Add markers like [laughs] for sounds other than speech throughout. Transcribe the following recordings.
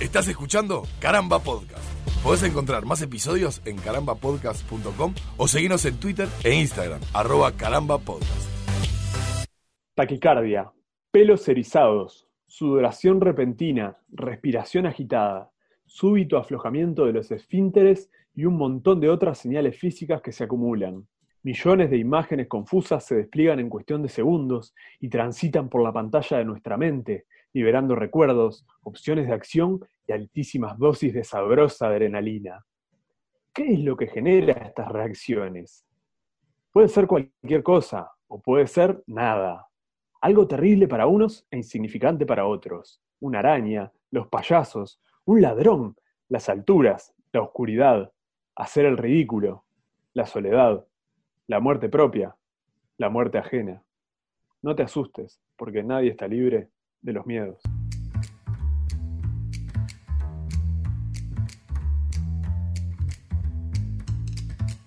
Estás escuchando Caramba Podcast. Podés encontrar más episodios en carambapodcast.com o seguirnos en Twitter e Instagram, arroba carambapodcast. Taquicardia, pelos erizados, sudoración repentina, respiración agitada, súbito aflojamiento de los esfínteres y un montón de otras señales físicas que se acumulan. Millones de imágenes confusas se despliegan en cuestión de segundos y transitan por la pantalla de nuestra mente, liberando recuerdos, opciones de acción y altísimas dosis de sabrosa adrenalina. ¿Qué es lo que genera estas reacciones? Puede ser cualquier cosa o puede ser nada. Algo terrible para unos e insignificante para otros. Una araña, los payasos, un ladrón, las alturas, la oscuridad, hacer el ridículo, la soledad, la muerte propia, la muerte ajena. No te asustes, porque nadie está libre de los miedos.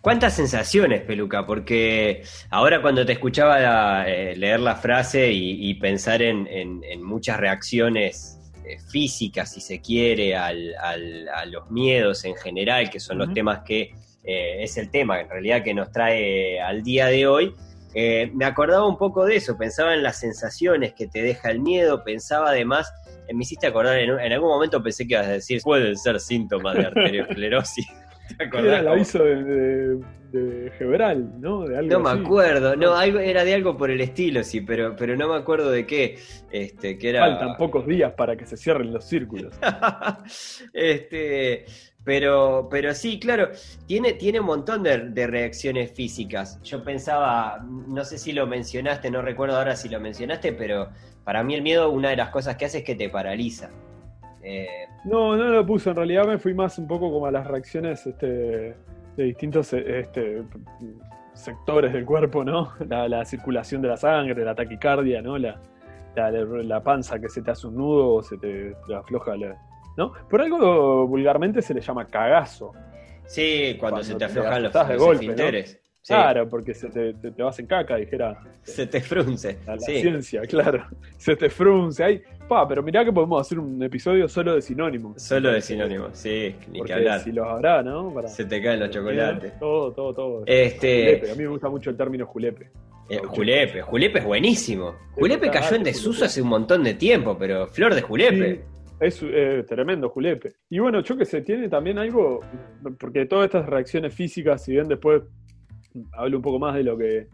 ¿Cuántas sensaciones, Peluca? Porque ahora cuando te escuchaba eh, leer la frase y, pensar en, muchas reacciones eh, físicas, si se quiere, a los miedos en general, que son los temas que eh, es el tema en realidad que nos trae al día de hoy, me acordaba un poco de eso, pensaba en las sensaciones que te deja el miedo, pensaba además, me hiciste acordar, en, en algún momento pensé que ibas a decir, pueden ser síntomas de [laughs] arteriosclerosis. [laughs] Era el aviso de, de, Gebral, ¿no? no me acuerdo, no, algo, era de algo por el estilo, sí, pero, pero no me acuerdo de qué. Este, que era... Faltan pocos días para que se cierren los círculos. [laughs] este, pero, pero sí, claro, tiene, tiene un montón de, de, reacciones físicas. Yo pensaba, no sé si lo mencionaste, no recuerdo ahora si lo mencionaste, pero para mí el miedo, una de las cosas que hace es que te paraliza. Eh, no, no lo puse. En realidad me fui más un poco como a las reacciones este, de distintos este, sectores del cuerpo, ¿no? [laughs] La, circulación de la sangre, la taquicardia, ¿no? La, la, panza que se te hace un nudo o se te, afloja, ¿no? Por algo vulgarmente se le llama cagazo. Sí, cuando, se te aflojan los, de Claro, porque se te, te, vas en caca, dijera. Se te frunce. La, ciencia, claro. [laughs] Se te frunce. Ay, pa, pero mirá que podemos hacer un episodio solo de sinónimos. Solo de sinónimos, sí, ni que hablar. Si los habrá, ¿no? Se te caen los chocolates. Todo, todo, todo. Este... A mí me gusta mucho el término julepe. Eh, julepe, julepe es buenísimo. Julepe cayó en desuso hace un montón de tiempo, pero flor de julepe. Es eh, tremendo, Julepe. Y bueno, yo que sé, tiene también algo, porque todas estas reacciones físicas, si bien después hablo un poco más de lo que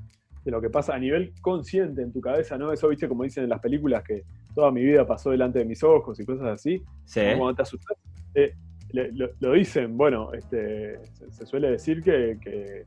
de lo que pasa a nivel consciente en tu cabeza, ¿no? Eso, viste, como dicen en las películas, que toda mi vida pasó delante de mis ojos y cosas así. Sí. Cuando te asustas, eh, lo, dicen, bueno, este, se, suele decir que, que,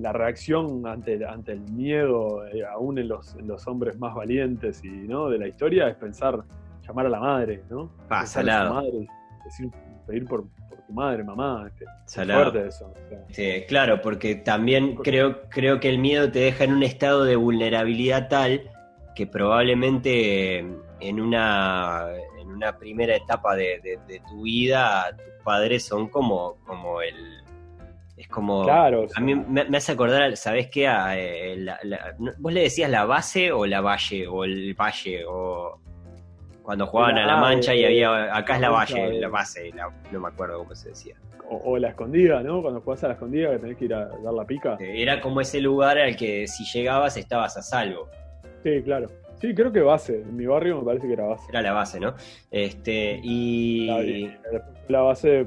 la reacción ante, ante el miedo, eh, aún en los, en los hombres más valientes y, ¿no? de la historia, es pensar, llamar a la madre, ¿no? Ah, salado. Madre, decir, pedir por, tu madre, mamá. Este, fuerte eso. Sí, claro, porque también creo, creo que el miedo te deja en un estado de vulnerabilidad tal que probablemente en una, en una primera etapa de, tu vida tus padres son como, como el... Es como... Claro. A mí me, hace acordar, ¿sabes qué? Eh, ¿Vos le decías la base o la valle o el valle o cuando jugaban a la mancha y había. Acá es la valle, la base, no me acuerdo cómo se decía. O, la escondida, ¿no? Cuando jugás a la escondida que tenés que ir a dar la pica. Era como ese lugar al que si llegabas estabas a salvo. Sí, claro. Sí, creo que base. En mi barrio me parece que era base. Era la base, ¿no? Este, y. La, base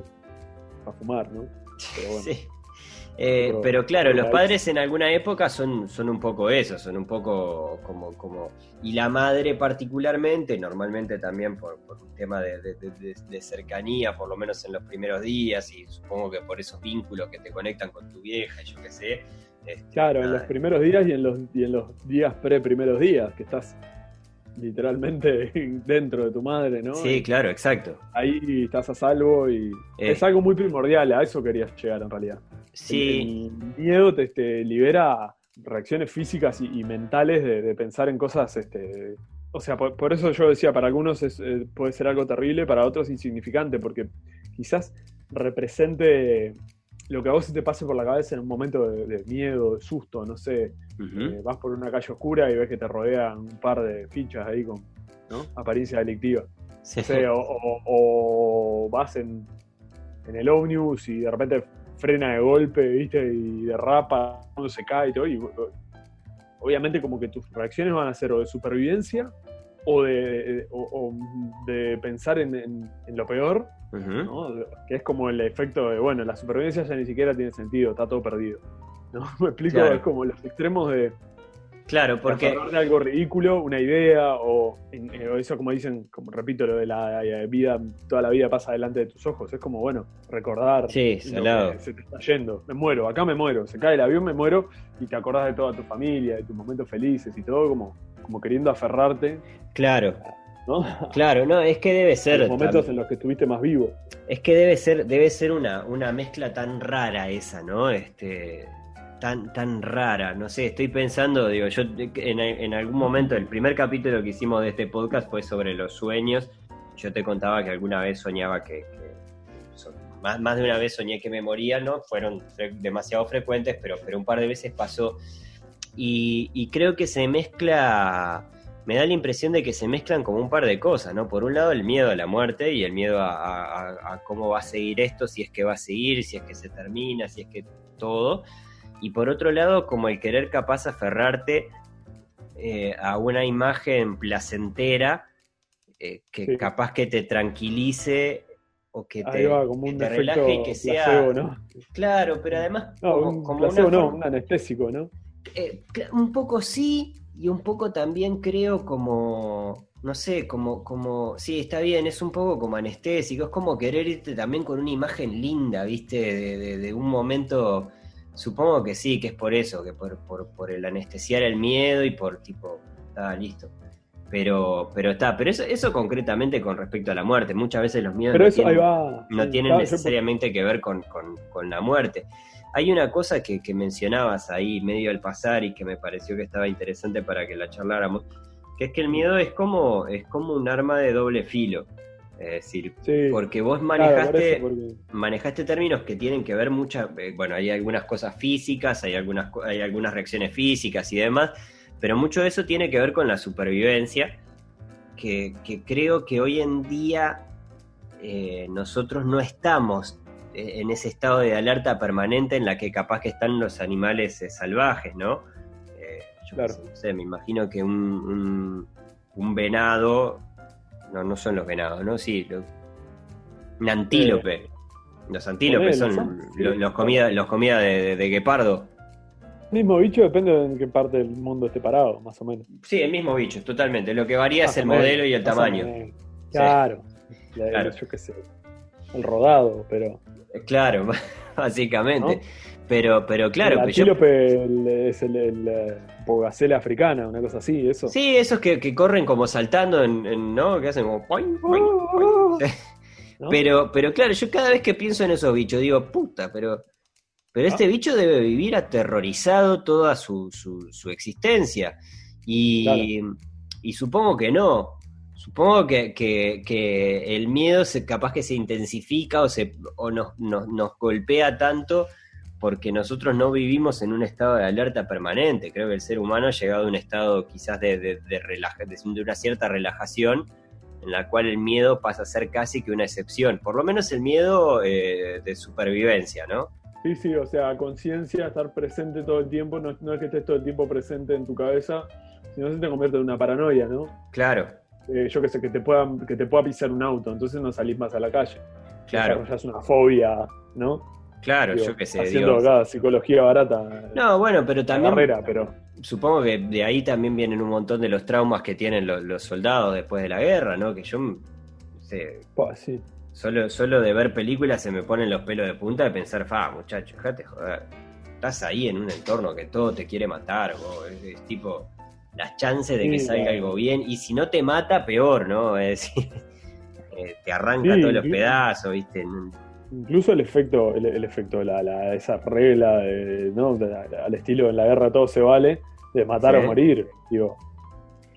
para fumar, ¿no? Pero bueno. [laughs] sí. Eh, pero, claro, los padres en alguna época son, son un poco eso, son un poco como, como... Y la madre particularmente, normalmente también por, un tema de, cercanía, por lo menos en los primeros días, y supongo que por esos vínculos que te conectan con tu vieja, yo qué sé. Este, claro, en los primeros días y en los, y en los días pre-primeros días, que estás literalmente [laughs] dentro de tu madre, ¿no? Sí, claro, exacto. Ahí estás a salvo y eh. es algo muy primordial, a eso querías llegar en realidad. Sí. El, miedo te, libera reacciones físicas y, mentales de, pensar en cosas, este, o sea, por, eso yo decía, para algunos eh, puede ser algo terrible, para otros insignificante, porque quizás represente lo que a vos se te pase por la cabeza en un momento de, miedo, de susto, no sé, eh, vas por una calle oscura y ves que te rodean un par de fichas ahí con apariencia delictiva. o, vas en, en el ómnibus y de repente frena de golpe, ¿viste? Y derrapa, cuando se cae y todo. Y, obviamente como que tus reacciones van a ser o de supervivencia o de, o, o de pensar en, en- en lo peor, ¿no? Que es como el efecto de, bueno, la supervivencia ya ni siquiera tiene sentido, está todo perdido. ¿No? [laughs] Me explico, Claro. es como los extremos de, Claro, porque... algo ridículo, una idea, o, en- eh, o eso como dicen, como repito, lo de la eh, vida, toda la vida pasa delante de tus ojos. Es como, bueno, recordar Sí, lo que se te está yendo. Me muero, acá me muero, se cae el avión, me muero, y te acordás de toda tu familia, de tus momentos felices y todo, como, como queriendo aferrarte, Claro, ¿no? claro, no, es que debe [laughs] ser... los momentos también- en los que estuviste más vivo. Es que debe ser, debe ser una, una mezcla tan rara esa, ¿no? Este, tan, tan rara. No sé, estoy pensando, digo, yo en, en algún momento, el primer capítulo que hicimos de este podcast fue sobre los sueños. Yo te contaba que alguna vez soñaba que, que- más, más de una vez soñé que me moría, ¿no? Fueron demasiado frecuentes, pero, pero un par de veces pasó. Y, y creo que se mezcla, me da la impresión de que se mezclan como un par de cosas, ¿no? Por un lado el miedo a la muerte y el miedo a, a- a- a cómo va a seguir esto, si es que va a seguir, si es que se termina, si es que todo. Y por otro lado, como el querer capaz aferrarte eh, a una imagen placentera eh, que Sí. capaz que te tranquilice o que te, va, como que un te relaje y que sea... placebo, ¿no? Claro, pero además No, como, un como placebo una no, un anestésico, ¿no? Eh, un poco sí y un poco también creo como, no sé, como, como, sí, está bien, es un poco como anestésico, es como querer irte también con una imagen linda, viste, de, de- de un momento, supongo que sí, que es por eso, que por, por, por el anestesiar el miedo y por tipo, está listo. Pero, pero está, pero eso, eso concretamente con respecto a la muerte, muchas veces los miedos Pero no eso ahí tienen- va. no yo- necesariamente que ver con, con- con la muerte. Hay una cosa que, que mencionabas ahí medio al pasar y que me pareció que estaba interesante para que la charláramos, que es que el miedo es como, es como un arma de doble filo. Es decir, sí, porque vos manejaste, porque- manejaste términos que tienen que ver muchas, eh, bueno, hay algunas cosas físicas, hay algunas, hay algunas reacciones físicas y demás, pero mucho de eso tiene que ver con la supervivencia, que, que creo que hoy en día eh, nosotros no estamos en ese estado de alerta permanente en la que capaz que están los animales eh, salvajes, ¿no? Eh, yo Claro. no sé, me imagino que un, un- un venado, no, no son los venados, ¿no? Sí, lo- un antílope. Los antílopes Ponele, son sí. lo- los comida, los comida de, de- de guepardo. Mismo bicho depende de en qué parte del mundo esté parado, más o menos. Sí, el mismo bicho, totalmente. Lo que varía es el menos, modelo y el tamaño. Claro. La- Claro. Yo qué sé. El rodado, pero. Eh, [laughs] Claro, [laughs] básicamente. ¿No? Pero, pero claro, el pues yo- antílope el- es el, el, eh, tipo gacela africana, una cosa así, eso. Sí, esos que, que corren como saltando, en, en- ¿no? Que hacen como... poing, poing, poing. Sí. [laughs] ¿no? Pero, pero claro, yo cada vez que pienso en esos bichos digo, puta, pero, pero este bicho debe vivir aterrorizado toda su, su, su existencia. Y, y supongo que no. Supongo que, que- que el miedo se, capaz que se intensifica o, se, o nos, nos, nos golpea tanto porque nosotros no vivimos en un estado de alerta permanente. Creo que el ser humano ha llegado a un estado quizás de, de, de relaja- de- una cierta relajación en la cual el miedo pasa a ser casi que una excepción. Por lo menos el miedo eh, de supervivencia, ¿no? Sí, sí, o sea, conciencia, estar presente todo el tiempo, no, no es que estés todo el tiempo presente en tu cabeza, sino se te convierte en una paranoia, ¿no? Claro, Eh, yo que sé, que te, pueda, que te pueda pisar un auto, entonces no salís más a la calle. claro, Ya es una fobia, ¿no? claro, Digo, yo qué sé. Haciendo digo. acá psicología barata. No, bueno, pero también carrera, pero. supongo que de ahí también vienen un montón de los traumas que tienen los, los soldados después de la guerra, ¿no? Que yo, no sé, sí. solo, solo de ver películas se me ponen los pelos de punta de pensar, fa, muchacho, déjate joder. Estás ahí en un entorno que todo te quiere matar, vos, es, es tipo las chances de que salga claro. algo bien, y si no te mata, peor, ¿no? [laughs] Es decir, eh, te arranca Sí, todos los pedazos, ¿viste? Incluso el efecto, el, el efecto, la, la- esa regla de, ¿no? Al estilo en la guerra todo se vale, de matar Sí. o morir. Digo,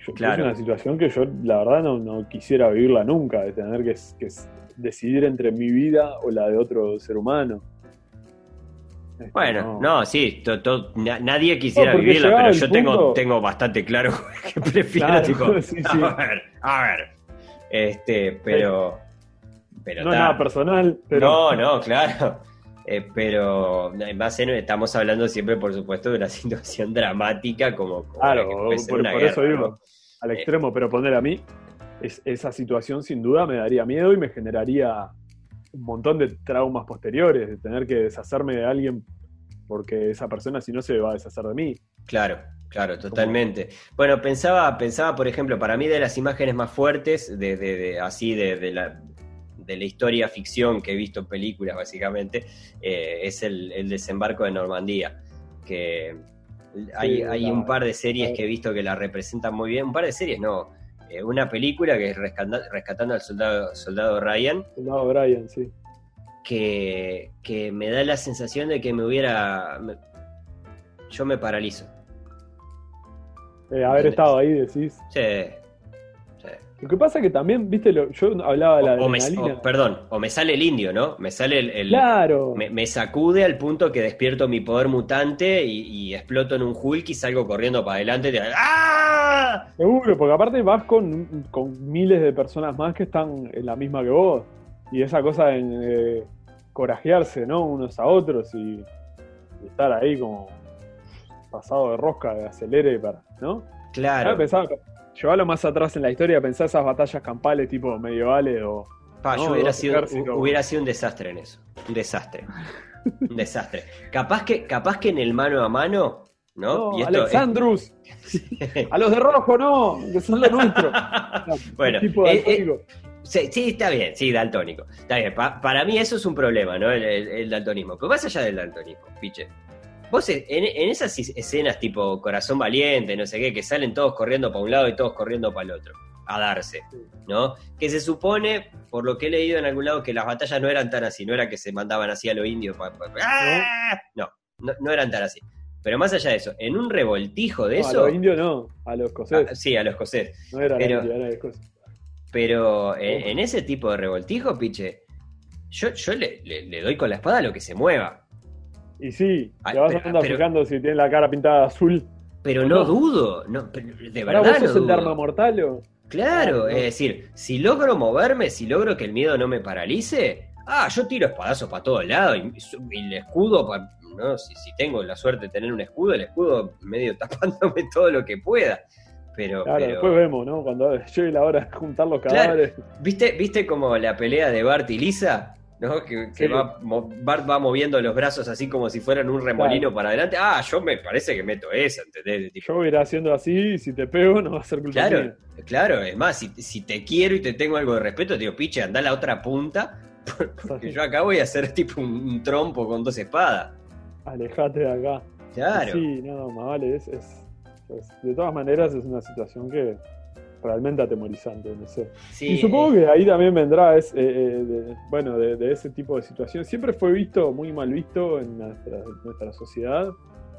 yo, Claro. es una situación que yo la verdad no, no quisiera vivirla nunca, de tener que, que decidir entre mi vida o la de otro ser humano. Bueno, no, sí, to- to- na- nadie quisiera No, vivirla, pero yo tengo, punto- tengo bastante claro [laughs] que prefiero, Claro, tipo, [laughs] sí, sí. a ver, a ver. Este, pero pero no ta. nada personal, pero. No, no, claro. Eh, pero en- estamos hablando siempre, por supuesto, de una [laughs] situación dramática como, como la Claro, que por, una por guerra, eso digo, ¿no? al Eh. extremo, pero poner a mí, es, esa situación sin duda me daría miedo y me generaría un montón de traumas posteriores, de tener que deshacerme de alguien porque esa persona si no se va a deshacer de mí. Claro, claro, totalmente. Bueno, pensaba, pensaba, por ejemplo, para mí de las imágenes más fuertes, de, de- de- así de, de la, de la historia ficción que he visto en películas, básicamente, eh, es el, el desembarco de Normandía. Que hay, Sí, hay la- un par de series la- que he visto que la representan muy bien. Un par de series, no. Eh, una película que es Rescata- Rescatando al soldado, soldado Ryan, No, Brian, sí. que, que me da la sensación de que me hubiera. me- yo me paralizo. Eh, haber estado ahí, decís. Sí. Lo que pasa que también, viste, lo- yo hablaba de la O, o me, o- perdón, o me sale el indio, ¿no? Me sale el. el- claro. me, me sacude al punto que despierto mi poder mutante y, y exploto en un Hulk y salgo corriendo para adelante. de- ¡Ah! Seguro, porque aparte vas con, con miles de personas más que están en la misma que vos. Y esa cosa de eh, corajearse, ¿no? Unos a otros y, y estar ahí como pasado de rosca, de acelere para, ¿no? Claro. Pensaba, llevarlo más atrás en la historia, pensar esas batallas campales tipo medievales o. Pa, yo hubiera sido, hubiera sido un desastre en eso. Un desastre. un desastre. Capaz que, capaz que en el mano a mano, ¿no? No, Y esto- Alexandrus, a los de rojo no, que son los nuestros. [laughs] Bueno, tipo de eh, eh, alcohólico. Sí, sí, está bien, sí, daltónico. Está bien, pa- para mí eso es un problema, ¿no? El, el- el daltonismo. Pero más allá del daltonismo, piche. Vos en, en esas escenas tipo Corazón Valiente, no sé qué, que salen todos corriendo para un lado y todos corriendo para el otro, a darse, ¿no? Que se supone, por lo que he leído en algún lado, que las batallas no eran tan así, no era que se mandaban así a lo indio. pa- pa- pa- ¡Ah! No, no, no eran tan así. Pero más allá de eso, en un revoltijo de No, a eso. los indios no, a los ah, escoceses. sí, a los escoceses. no era pero- era los. Pero en, en ese tipo de revoltijo, piche, yo, yo le, le- le doy con la espada a lo que se mueva. Y sí, Ay, te vas pero- andando pero- fijando si tiene la cara pintada azul. Pero ¿O no no? dudo, no, pero de ¿Ahora verdad vos no sos el de dudo. arma mortal o? Claro, Ah, es decir, si logro moverme, si logro que el miedo no me paralice, ah, yo tiro espadazos para todos lados y, y el escudo, pa- no, si, si tengo la suerte de tener un escudo, el escudo medio [laughs] tapándome todo lo que pueda. Pero, Claro, pero- después vemos, ¿no? Cuando [laughs] llegue la hora de juntar los Claro. cadáveres. ¿Viste, ¿Viste como la pelea de Bart y Lisa? ¿No? Que, que Sí. va, Bart va moviendo los brazos así como si fueran un remolino para adelante. Ah, yo me parece que meto esa, ¿entendés? Tipo, Yo voy a ir haciendo así y si te pego no va a ser culpa claro, mía. claro, es más, si, si te quiero y te tengo algo de respeto, te digo, piche, anda a la otra punta, [laughs] porque yo acá voy a hacer tipo un, un trompo con dos espadas. Alejate de acá. Claro. Sí, no, más vale, es, es- es- De todas maneras es una situación que realmente atemorizante, no sé. Sí, y supongo que ahí también vendrá, es, eh, eh, de- bueno, de, de ese tipo de situaciones. Siempre fue visto, muy mal visto en nuestra, en nuestra sociedad,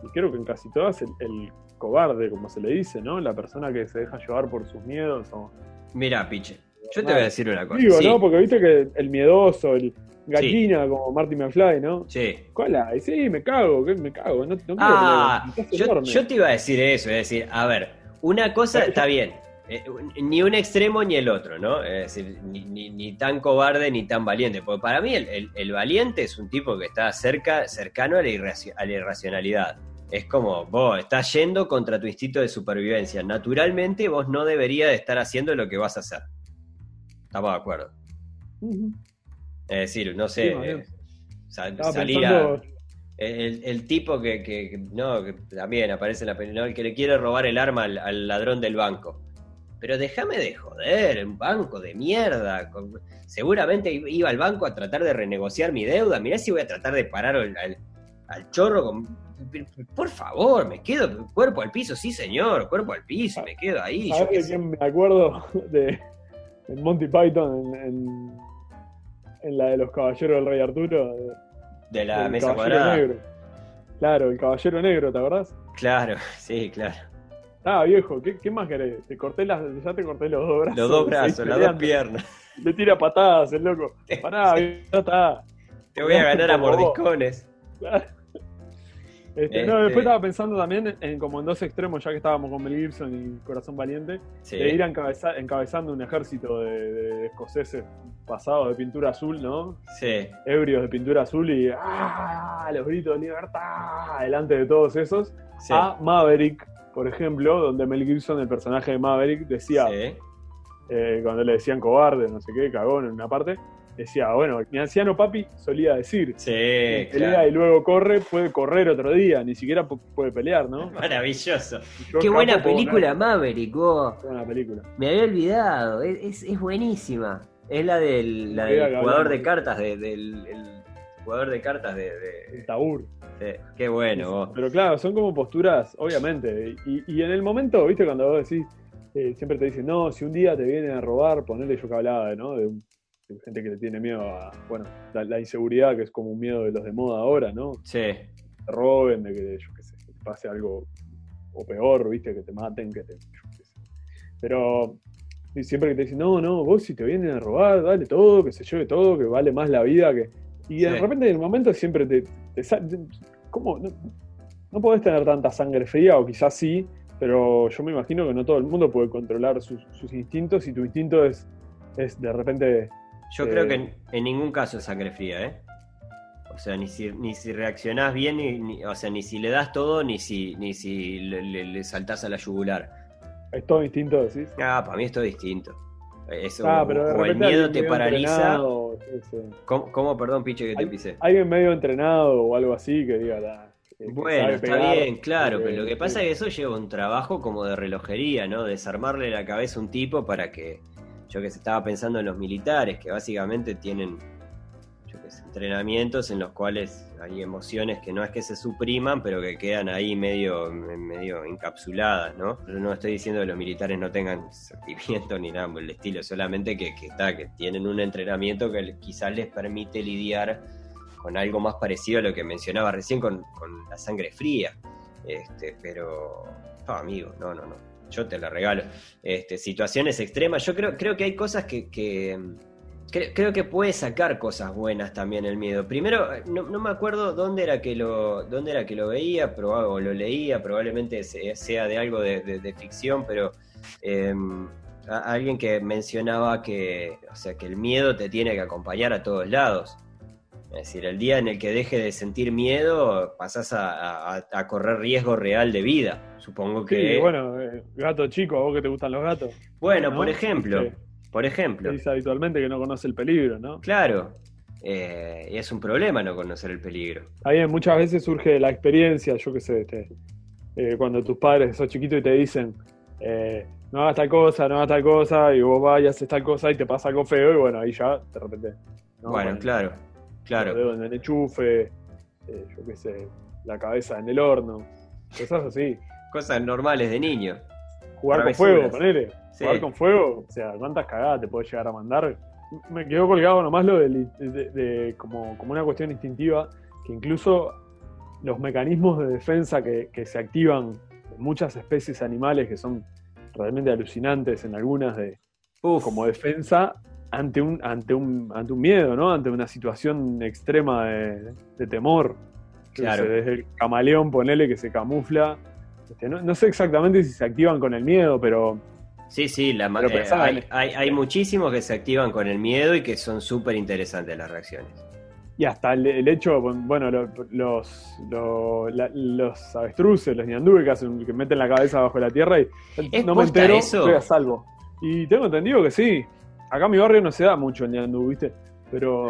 y creo que en casi todas, el, el cobarde, como se le dice, ¿no? La persona que se deja llevar por sus miedos. O... Mira, piche, yo te voy a decir una cosa. Digo, sí, ¿no? Porque viste que el miedoso, el gallina, como Marty McFly, ¿no? sí. ¿Cuál? Sí, me cago, me cago. No, no Ah, yo, yo te iba a decir eso, es decir, a ver, una cosa está bien, eh, ni un extremo ni el otro, ¿no? Es decir, ni, ni- ni tan cobarde ni tan valiente, porque para mí el, el- el valiente es un tipo que está cerca, cercano a la, irraci- a la irracionalidad. Es como, vos estás yendo contra tu instinto de supervivencia. Naturalmente vos no deberías de estar haciendo lo que vas a hacer. Estamos de acuerdo. Es decir, no sé, Sí, eh, salir a... El, el tipo que, que- que- no, que también aparece en la película, ¿no? el que le quiere robar el arma al, al ladrón del banco. Pero déjame de joder, un banco de mierda. seguramente iba al banco a tratar de renegociar mi deuda. Mirá si voy a tratar de parar al, al- al chorro con... Por favor, me quedo cuerpo al piso, sí señor, cuerpo al piso, me quedo ahí. yo ¿Sabés qué de sé. quién me acuerdo? [laughs] De en Monty Python, en, en, en la de los caballeros del Rey Arturo. de- De la mesa cuadrada. negro. Claro, el caballero negro, ¿te acordás? Claro, [laughs] sí, claro. Ah, viejo, ¿qué, qué más querés? Te corté las, ya te corté los dos brazos. Los dos brazos, las dos piernas. Le tira patadas el loco. Pará, viejo, ya está. Te voy a ganar a mordiscones. Este, no, Este- después estaba pensando también en como en dos extremos, ya que estábamos con Mel Gibson y Corazón Valiente, Sí. de ir encabeza- encabezando un ejército de, de escoceses pasados de pintura azul, ¿no? Sí. Ebrios de pintura azul y ¡ah! los gritos de libertad delante de todos esos. Sí. A Maverick, por ejemplo, donde Mel Gibson, el personaje de Maverick, decía, Sí. eh, cuando le decían cobarde, no sé qué, cagón en una parte, decía, bueno, mi anciano papi solía decir, Sí, pelea claro. y luego corre, puede correr otro día, ni siquiera pu- puede pelear, ¿no? [laughs] Maravilloso. Yo Qué buena película, Maverick, vos. Qué buena película. Me había olvidado. Es, es, es buenísima. Es la del, la del jugador de cartas, de- del el jugador de cartas de. El de- qué bueno, vos. Pero claro, son como posturas, obviamente. Y, y en el momento, viste, cuando vos decís, eh, siempre te dicen, no, si un día te vienen a robar, ponele yo que hablaba, ¿no? De, de gente que le tiene miedo a, bueno, la, la inseguridad, que es como un miedo de los de moda ahora, ¿no? Sí. Que te roben, de que, yo qué sé, que te pase algo, o peor, viste, que te maten, que te, yo qué sé. Pero y siempre que te dicen, no, no, vos si te vienen a robar, dale todo, que se lleve todo, que vale más la vida que... Y de Sí. repente en el momento siempre te... te ¿Cómo? No, no podés tener tanta sangre fría, o quizás sí, pero yo me imagino que no todo el mundo puede controlar sus, sus instintos y tu instinto es, es de repente... Yo Eh, creo que en, en ningún caso es sangre fría, ¿eh? O sea, ni si, ni si reaccionás bien, ni, ni- o sea, ni si le das todo, ni si, ni si le, le- le saltás a la yugular. Es todo instinto, decís. Ah, para mí es todo distinto. Eso, Ah, pero de o el miedo te paraliza. ¿Cómo, cómo, perdón, piche, que te Hay- pisé? Alguien medio entrenado o algo así que diga la. que Bueno, está pegar, bien, claro, pero lo que pasa es que eso lleva un trabajo como de relojería, ¿no? Desarmarle la cabeza a un tipo para que, yo que se estaba pensando en los militares, que básicamente tienen, entrenamientos en los cuales hay emociones que no es que se supriman, pero que quedan ahí medio, medio encapsuladas, ¿no? Yo no estoy diciendo que los militares no tengan sentimiento [laughs] ni nada por el estilo, solamente que, que está, que tienen un entrenamiento que quizás les permite lidiar con algo más parecido a lo que mencionaba recién con, con la sangre fría. Este, pero, no, amigo, no, no, no. Yo te la regalo. Este, situaciones extremas. Yo creo, creo que hay cosas que cre- creo que puede sacar cosas buenas también el miedo. Primero, no, no me acuerdo dónde era que lo, dónde era que lo veía, proba- o lo leía, probablemente se- sea de algo de, de- de ficción, pero eh, a- alguien que mencionaba que, o sea, que el miedo te tiene que acompañar a todos lados. Es decir, el día en el que deje de sentir miedo, pasás a, a- a correr riesgo real de vida. Supongo que. Sí, bueno, eh, gato chico, a vos que te gustan los gatos. Bueno, ¿no? por ejemplo. Sí. Por ejemplo. Dice habitualmente que no conoce el peligro, ¿no? Claro. eh, y es un problema no conocer el peligro. Bien, muchas veces surge la experiencia, yo qué sé, este, eh, cuando tus padres sos chiquito y te dicen, eh, no hagas tal cosa, no hagas tal cosa, y vos vas y haces tal cosa y te pasa algo feo, y bueno, ahí ya, de repente. ¿no? bueno, el- claro. Claro. en el enchufe, eh, yo qué sé, la cabeza en el horno, cosas así. Cosas normales de niño. Jugar con fuego, ponele. Sí. Jugar con fuego, o sea, ¿cuántas cagadas te podés llegar a mandar? Me quedó colgado nomás lo de, de- como, como una cuestión instintiva, que incluso los mecanismos de defensa que, que se activan en muchas especies animales que son realmente alucinantes en algunas de Uf, como defensa ante un, ante un, ante un miedo, ¿no? Ante una situación extrema de, de temor. Claro. desde el camaleón, ponele que se camufla. Este, no, no sé exactamente si se activan con el miedo, pero Sí, sí, la Pero eh, hay, hay, hay muchísimos que se activan con el miedo y que son súper interesantes las reacciones. Y hasta el, el hecho, bueno, lo- los, lo- la- los avestruces, los ñandúes que, hacen, que meten la cabeza bajo la tierra y ¿Es no me entero, eso? estoy a salvo. Y tengo entendido que sí. Acá en mi barrio no se da mucho el ñandú, ¿viste? Pero,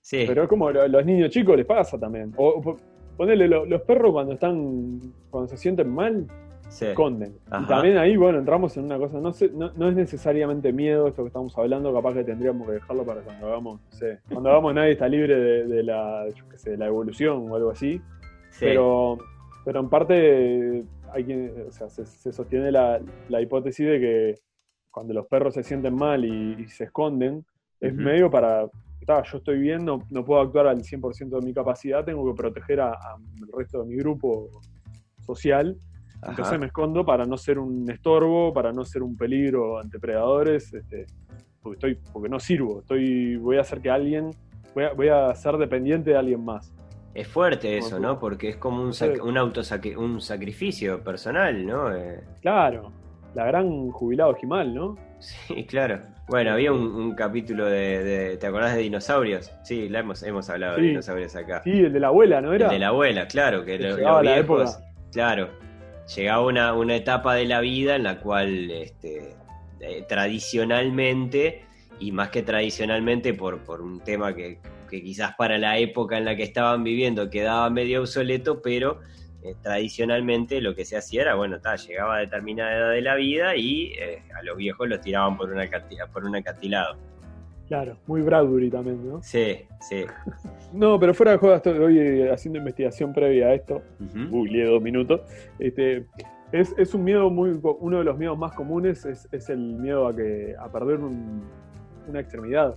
Sí, pero es como a los niños chicos les pasa también. O, ponele, lo- los perros cuando están, cuando se sienten mal, sí. esconden. Y también ahí, bueno, entramos en una cosa, no, sé, no, no es necesariamente miedo esto que estamos hablando, capaz que tendríamos que dejarlo para cuando hagamos, no sé, cuando hagamos nadie está libre de, de la, yo qué sé, de la evolución o algo así, sí. pero, pero en parte hay quien, o sea, se, se sostiene la, la hipótesis de que cuando los perros se sienten mal y, y se esconden, es Ujú. medio para, "Ta, yo estoy bien, no, no puedo actuar al 100% de mi capacidad, tengo que proteger a- al resto de mi grupo social, Ajá. entonces me escondo para no ser un estorbo, para no ser un peligro ante predadores, este, porque, estoy, porque no sirvo, estoy, voy a hacer que alguien, voy a, voy a ser dependiente de alguien más. Es fuerte eso, ¿no? Porque es como un, Sí. un, autosacri- un sacrificio personal, ¿no? Eh, Claro, la gran jubilado Gimal, ¿no? Sí, claro. Bueno, había un, un capítulo de, de- ¿Te acordás de dinosaurios? Sí, la hemos, hemos hablado de dinosaurios acá. Sí, el de la abuela, ¿no era? El de la abuela, claro, que Que los viejos, claro, llegaba una, una etapa de la vida en la cual este, eh, tradicionalmente, y más que tradicionalmente por, por un tema que, que quizás para la época en la que estaban viviendo quedaba medio obsoleto, pero eh, tradicionalmente lo que se hacía era, bueno, ta, llegaba a determinada edad de la vida y eh, a los viejos los tiraban por, una, acanti- por un acantilado. Claro, muy Bradbury también, ¿no? Sí, sí. [laughs] No, pero fuera de estoy hoy eh, haciendo investigación previa a esto. Ujú. googleé dos minutos. Este, es, es un miedo muy, uno de los miedos más comunes es, es el miedo a que a perder un- una extremidad.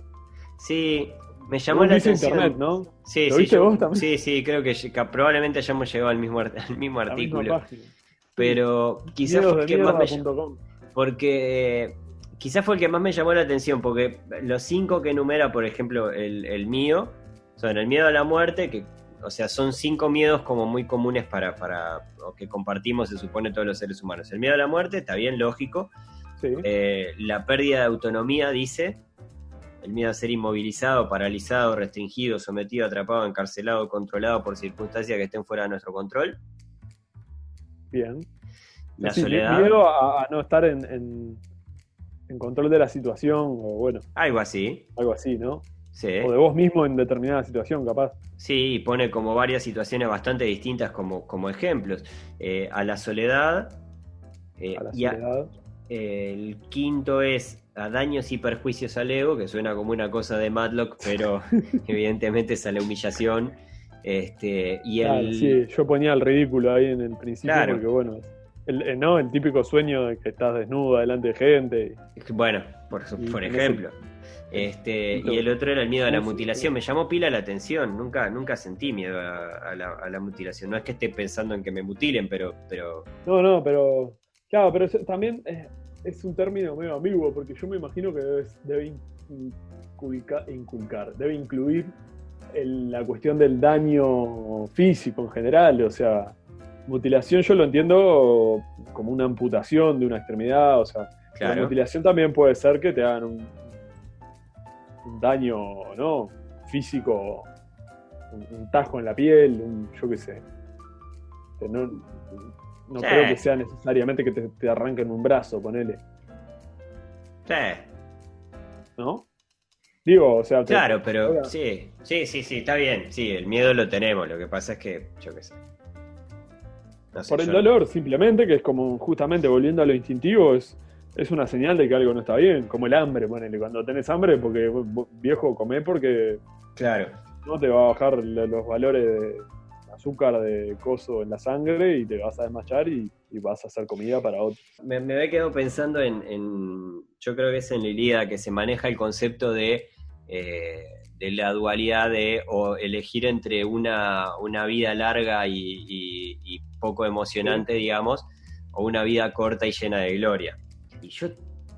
Sí, me llamó la atención. internet, ¿no? Sí, ¿Lo sí, viste yo- vos también? sí, sí, creo que, que probablemente hayamos llegado al mismo, al mismo artículo. Pero quizás fue el que más me llamó. Miedosdemierda.com. Porque eh, quizás fue el que más me llamó la atención, porque los cinco que enumera, por ejemplo, el, el mío, son el miedo a la muerte, que, o sea, son cinco miedos como muy comunes para, para o que compartimos, se supone, todos los seres humanos. El miedo a la muerte, está bien, lógico. Sí. Eh, la pérdida de autonomía, dice. El miedo a ser inmovilizado, paralizado, restringido, sometido, atrapado, encarcelado, controlado por circunstancias que estén fuera de nuestro control. Bien. La Sí, soledad. Miedo a, a no estar en, en- en control de la situación, o bueno, Algo así. algo así, ¿no? Sí. O de vos mismo en determinada situación, capaz. Sí, y pone como varias situaciones bastante distintas como, como ejemplos. Eh, a la soledad. eh, A la y a- soledad. eh, el quinto es a daños y perjuicios al ego, que suena como una cosa de Matlock, pero [laughs] evidentemente es a la humillación. Este, y Claro, el, sí, yo ponía el ridículo ahí en el principio Claro. porque bueno, el, eh, no, el típico sueño de que estás desnuda delante de gente. Bueno, por, Y por ejemplo. Este, y el otro era el miedo a la mutilación. Me llamó pila la atención. Nunca, nunca sentí miedo a, a la, a la mutilación. No es que esté pensando en que me mutilen, pero, pero No, no, pero claro, pero eso también es, es un término medio ambiguo porque yo me imagino que debe, debe inculca- inculcar, debe incluir el- la cuestión del daño físico en general, o sea, mutilación yo lo entiendo como una amputación de una extremidad, o sea, La mutilación también puede ser que te hagan un, un daño ¿no? físico, un, un tajo en la piel, un, yo qué sé. No, no Sí. creo que sea necesariamente que te, te arranquen un brazo, ponele, Sí, ¿no? Digo, o sea, te- claro, pero sí, sí, sí, sí, está bien. Sí, el miedo lo tenemos. Lo que pasa es que, yo qué sé. No sé, por el yo- dolor simplemente, que es como justamente volviendo a lo instintivo, es, es una señal de que algo no está bien, como el hambre, ponele, cuando tenés hambre, porque viejo comé porque Claro. no te va a bajar los valores de azúcar de coso en la sangre y te vas a desmayar y, y vas a hacer comida para otro. Me, me había quedado pensando en, en- Yo creo que es en la Ilíada que se maneja el concepto de. eh, de la dualidad de o elegir entre una, una vida larga y, y- y poco emocionante, digamos, o una vida corta y llena de gloria. Y yo,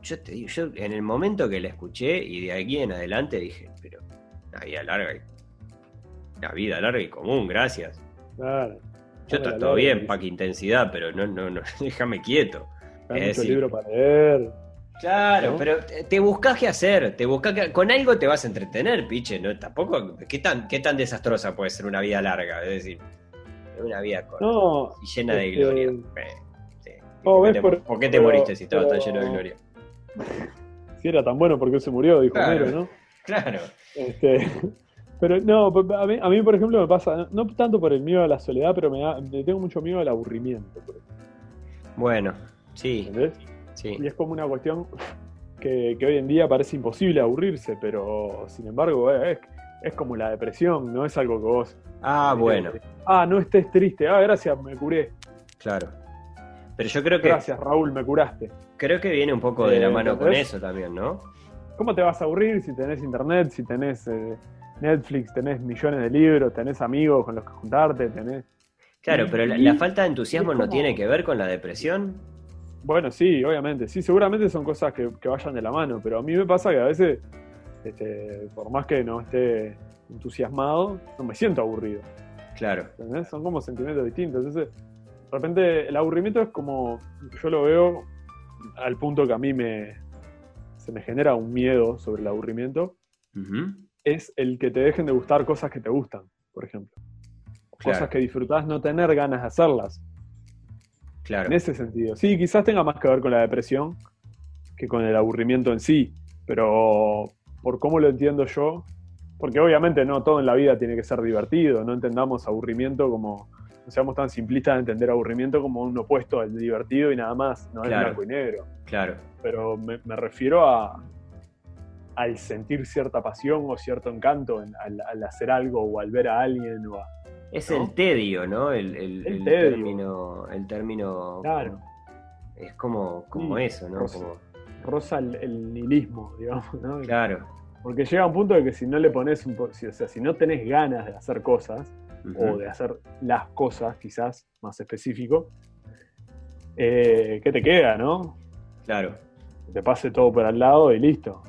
yo te digo, yo en el momento que la escuché y de aquí en adelante dije, pero una vida larga y, una vida larga y común, gracias. Claro. Yo está todo bien, dice. pa' que intensidad, pero no, no, no, [laughs] déjame quieto. Hay es mucho decir- libro para leer. Claro, ¿No? pero te- buscas qué hacer, te buscas que- con algo te vas a entretener, piche, no tampoco qué tan qué tan desastrosa puede ser una vida larga, es decir, una vida corta No, y llena de este, gloria. Eh, sí. no, ¿Por, ves, qué te, por- por qué te pero- moriste si estabas tan pero- lleno de gloria? [laughs] si era tan bueno, porque se murió? Dijo Claro. Homero, ¿no? Claro. Este, pero no, a mí, a mí, por ejemplo, me pasa, no tanto por el miedo a la soledad, pero me, da, me tengo mucho miedo al aburrimiento. Bueno, sí, ¿entendés? sí. Y es como una cuestión que, que hoy en día parece imposible aburrirse, pero sin embargo es, es como la depresión, no es algo que vos... Ah, bueno, eh, ah, no estés triste. Ah, gracias, me curé. claro. Pero yo creo que Gracias, Raúl, me curaste. creo que viene un poco de la Eh, mano con eso también, ¿no? ¿Cómo te vas a aburrir si tenés internet, si tenés eh, Netflix, tenés millones de libros, tenés amigos con los que juntarte, tenés... Claro, pero la, falta de entusiasmo no tiene que ver con la depresión. Bueno, sí, obviamente. Sí, seguramente son cosas que, que vayan de la mano, pero a mí me pasa que a veces, este, por más que no esté entusiasmado, no me siento aburrido. Claro. ¿entendés? Son como sentimientos distintos. Entonces, de repente, el aburrimiento es como, yo lo veo al punto que a mí me, se me genera un miedo sobre el aburrimiento, Ujú. Es el que te dejen de gustar cosas que te gustan, por ejemplo. Claro. Cosas que disfrutás no tener ganas de hacerlas. Claro. En ese sentido. Sí, quizás tenga más que ver con la depresión que con el aburrimiento en sí, pero por cómo lo entiendo yo, porque obviamente no todo en la vida tiene que ser divertido, no entendamos aburrimiento como, no seamos tan simplistas de entender aburrimiento como un opuesto al divertido y nada más, no es blanco y negro, Claro. pero me, me refiero a al sentir cierta pasión o cierto encanto en- al, al hacer algo o al ver a alguien o a, Es ¿No? el tedio, ¿no? El, el- El el tedio. término. El término. Claro. Es como, como Sí, eso, ¿no? rosa. Como, el, nihilismo, digamos, ¿no? claro. Porque llega un punto de que si no le pones un po- si, o sea, si no tenés ganas de hacer cosas, o de hacer las cosas, quizás más específico, eh, ¿qué te queda, no? Claro. Que te pase todo por al lado y listo.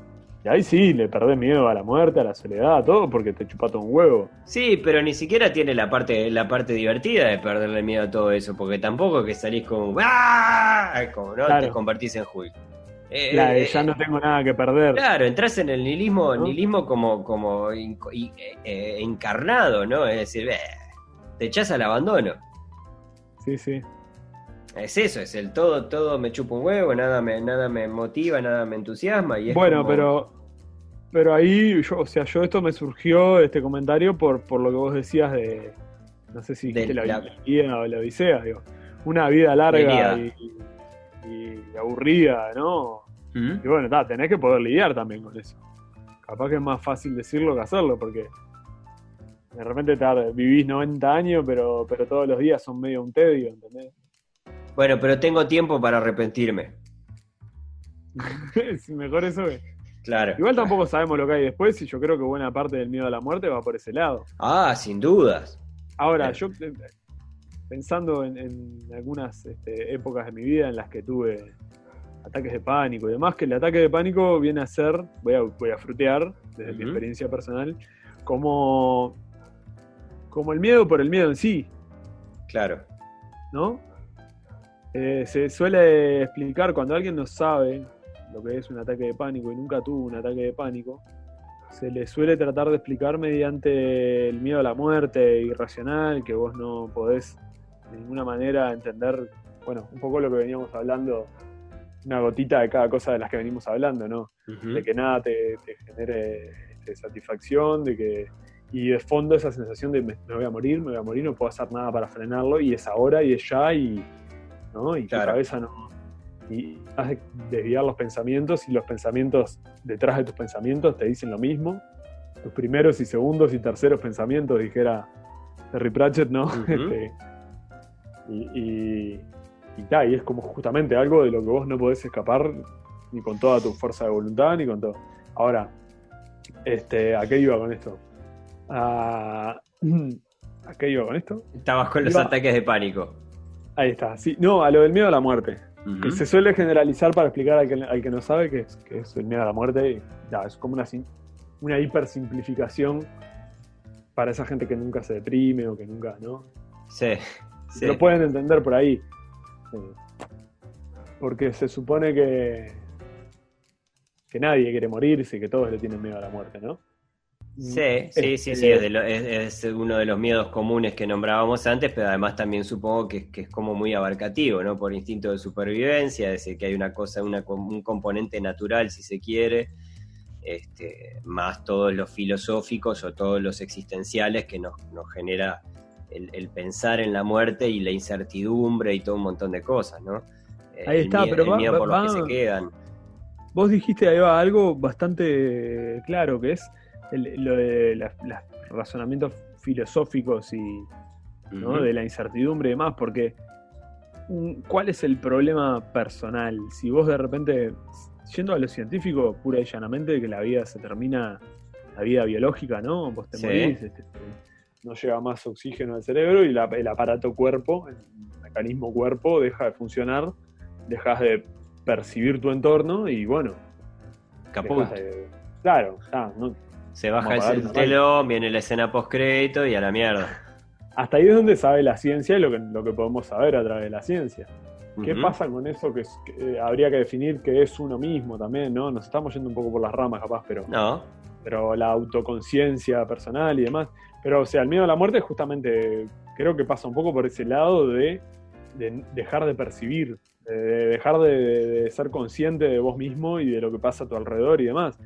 Y ahí sí, le perdés miedo a la muerte, a la soledad, a todo, porque te chupa todo un huevo. Sí, pero ni siquiera tiene la parte, la parte divertida de perderle miedo a todo eso, porque tampoco es que salís como, ¡Ah! como no Claro. te convertís en Hulk. Eh, La de eh, ya no tengo nada que perder. Claro, entras en el nihilismo, ¿No? nihilismo como, como eh, encarnado, ¿no? Es decir, te echás al abandono. Sí, sí. Es eso, es el todo, todo me chupa un huevo, nada me, nada me motiva, nada me entusiasma. Y es Bueno, como- pero pero ahí, yo, o sea, yo esto me surgió, este comentario, por, por lo que vos decías de, no sé si De la, la- Biblia o la Odisea, digo, una vida larga y, y aburrida, ¿no? ¿Mm? Y bueno, ta, tenés que poder lidiar también con eso. Capaz que es más fácil decirlo que hacerlo, porque de repente ta, vivís 90 años, pero, pero todos los días son medio un tedio, ¿entendés? Bueno, pero tengo tiempo para arrepentirme. [laughs] Es mejor eso que... Claro. Igual tampoco sabemos lo que hay después y yo creo que buena parte del miedo a la muerte va por ese lado. Ah, sin dudas. Ahora, Eh. yo eh, pensando en, en algunas este, épocas de mi vida en las que tuve ataques de pánico y demás, que el ataque de pánico viene a ser, voy a, voy a frutear desde mi experiencia personal, como, como el miedo por el miedo en sí, Claro. ¿no? Eh, se suele explicar cuando alguien no sabe lo que es un ataque de pánico y nunca tuvo un ataque de pánico, se le suele tratar de explicar mediante el miedo a la muerte irracional, que vos no podés de ninguna manera entender, bueno, un poco lo que veníamos hablando, una gotita de cada cosa de las que venimos hablando, ¿no? De que nada te, te genere este, satisfacción, de que y de fondo esa sensación de me, me voy a morir, me voy a morir, no puedo hacer nada para frenarlo y es ahora y es ya y no y Claro. tu cabeza no y has de desviar los pensamientos y los pensamientos detrás de tus pensamientos te dicen lo mismo tus primeros y segundos y terceros pensamientos dijera Terry Pratchett no. [laughs] Este, y, y, y ta, y es como justamente algo de lo que vos no podés escapar ni con toda tu fuerza de voluntad, ni con todo. Ahora, este, ¿a qué iba con esto? A, [clears throat] ¿a qué iba con esto? Estabas con los ataques de pánico. Ahí está, sí, no, a lo del miedo a la muerte. Que se suele generalizar para explicar al que, al que no sabe que es, que es el miedo a la muerte. y, ya, es como una, una hipersimplificación para esa gente que nunca se deprime o que nunca, ¿no? Sí. sí. Lo pueden entender por ahí. Porque se supone que, que nadie quiere morirse y que todos le tienen miedo a la muerte, ¿no? [laughs] Sí, sí, sí, sí, es, de lo- es- es uno de los miedos comunes que nombrábamos antes, pero además también supongo que, que es como muy abarcativo, ¿no? Por instinto de supervivencia, es decir, que hay una cosa, una, un componente natural, si se quiere, este, más todos los filosóficos o todos los existenciales que nos, nos genera el, el pensar en la muerte y la incertidumbre y todo un montón de cosas, ¿no? Eh, Ahí el está, pero el va- miedo va- por los que va- se quedan. Vos dijiste ahí va algo bastante claro, que es el- lo de los razonamientos filosóficos y ¿no? De la incertidumbre y demás, porque mm, ¿cuál es el problema personal? Si vos de repente, yendo a lo científico, pura y llanamente, que la vida se termina, la vida biológica, ¿no? Vos te Sí. morís, este, no llega más oxígeno al cerebro y la- el aparato cuerpo, el mecanismo cuerpo deja de funcionar, dejas de percibir tu entorno y bueno, Caput. de- claro, ya, no, Se baja el, telón, viene la escena post crédito y a la mierda. hasta ahí es donde sabe la ciencia y lo que, lo que podemos saber a través de la ciencia. ¿Qué pasa con eso que, es- que, eh, habría que definir que es uno mismo también, ¿no? Nos estamos yendo un poco por las ramas capaz, pero, No, pero la autoconciencia personal y demás. Pero, o sea, el miedo a la muerte justamente creo que pasa un poco por ese lado de, de dejar de percibir, de, de dejar de, de ser consciente de vos mismo y de lo que pasa a tu alrededor y demás.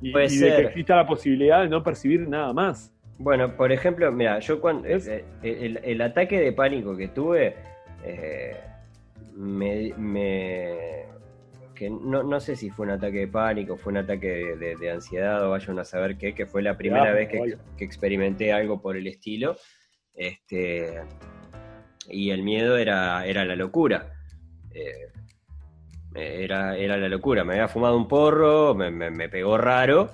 Y, de que exista la posibilidad de no percibir nada más. Bueno, por ejemplo, mira, yo cuando ¿Es? eh, el, el ataque de pánico que tuve, eh, me, me- que no, no sé si fue un ataque de pánico, fue un ataque de, de- de ansiedad o vaya uno a saber qué, que fue la primera vez que, que experimenté algo por el estilo. Este, y el miedo era, era la locura. Eh, era, era la locura. Me había fumado un porro, me, me- me pegó raro.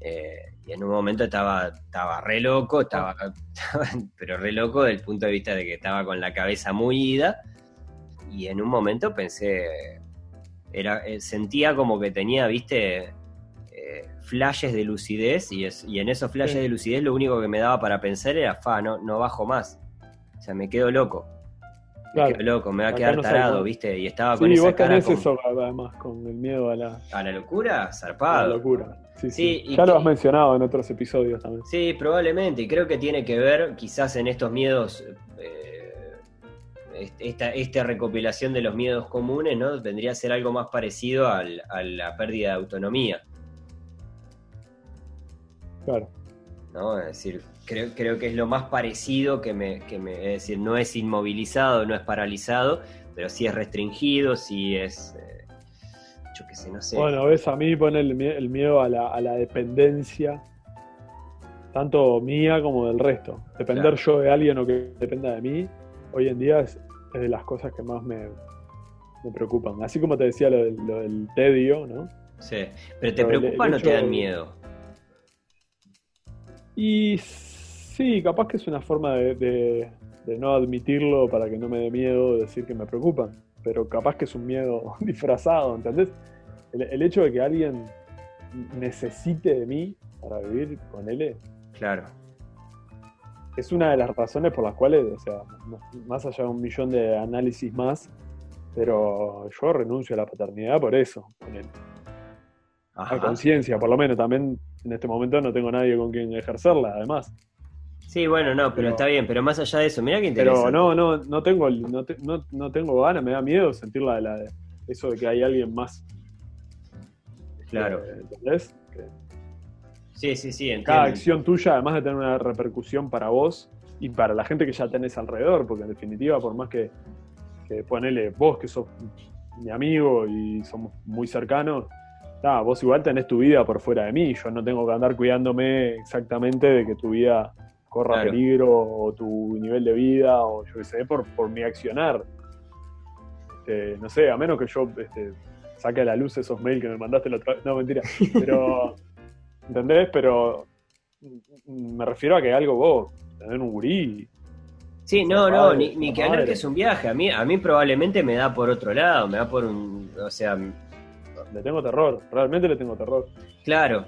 eh, y en un momento estaba, estaba re loco, estaba, estaba- [laughs] pero re loco desde el punto de vista de que estaba con la cabeza muy ida. Y en un momento pensé, era, eh, sentía como que tenía, viste, eh, flashes de lucidez. Y, es- y en esos flashes Sí. de lucidez lo único que me daba para pensar era, fa, no, no bajo más. O sea, me quedo loco. Claro. loco, me va a quedar no tarado, salgo. ¿viste? Y estaba con esa vos cara tenés como- eso además con el miedo a la, a la locura, a la zarpado. locura. Sí, Sí, Ya lo has mencionado en otros episodios también. Sí, probablemente. Y creo que tiene que ver quizás en estos miedos, eh, est- esta, esta recopilación de los miedos comunes, ¿no? Vendría a ser algo más parecido al- a la pérdida de autonomía, Claro. ¿no? Es decir, creo, creo que es lo más parecido que me, que me... Es decir, no es inmovilizado, no es paralizado, pero sí es restringido, sí es... eh, yo qué sé, no sé. Bueno, ves, a mí pone el, mie- el miedo a la, a la dependencia, tanto mía como del resto. Depender Claro. yo de alguien o que dependa de mí, hoy en día es, es de las cosas que más me, me preocupan. Así como te decía lo del, lo del tedio, ¿no? Sí. Pero te Pero el- preocupa o no te dan miedo. Y sí, capaz que es una forma de, de- de no admitirlo para que no me dé miedo decir que me preocupan. Pero capaz que es un miedo [laughs] disfrazado, ¿entendés? El, el hecho de que alguien necesite de mí para vivir con él Claro. es una de las razones por las cuales, o sea, más- allá de un millón de análisis más, pero yo renuncio a la paternidad por eso, ponele. a Ajá. conciencia, por lo menos. También en este momento no tengo nadie con quien ejercerla, además. Sí, bueno, no, pero, Pero- está bien, pero más allá de eso, mira qué interesante. Pero no, no, no tengo, no, te- no, no tengo ganas, me da miedo sentir la, la- eso de que hay alguien más. Claro. ¿Entendés? Que Sí, sí, sí, entiendo. cada acción tuya, además de tener una repercusión para vos y para la gente que ya tenés alrededor, porque en definitiva, por más que, que ponele vos, que sos mi amigo y somos muy cercanos, vos igual tenés tu vida por fuera de mí. Yo no tengo que andar cuidándome exactamente de que tu vida corra Claro. peligro o tu nivel de vida o yo qué sé, por, por mi accionar. Este, no sé, a menos que yo este, saque a la luz esos mails que me mandaste la otra vez. No, mentira. Pero, [laughs] ¿entendés? Pero mm, me refiero a que algo vos, tener un gurí. Sí, no, no, Padre, ni, ni que hablar que es un viaje. A mí, a mí probablemente me da por otro lado, me da por un. O sea, Le tengo terror, realmente le tengo terror. claro.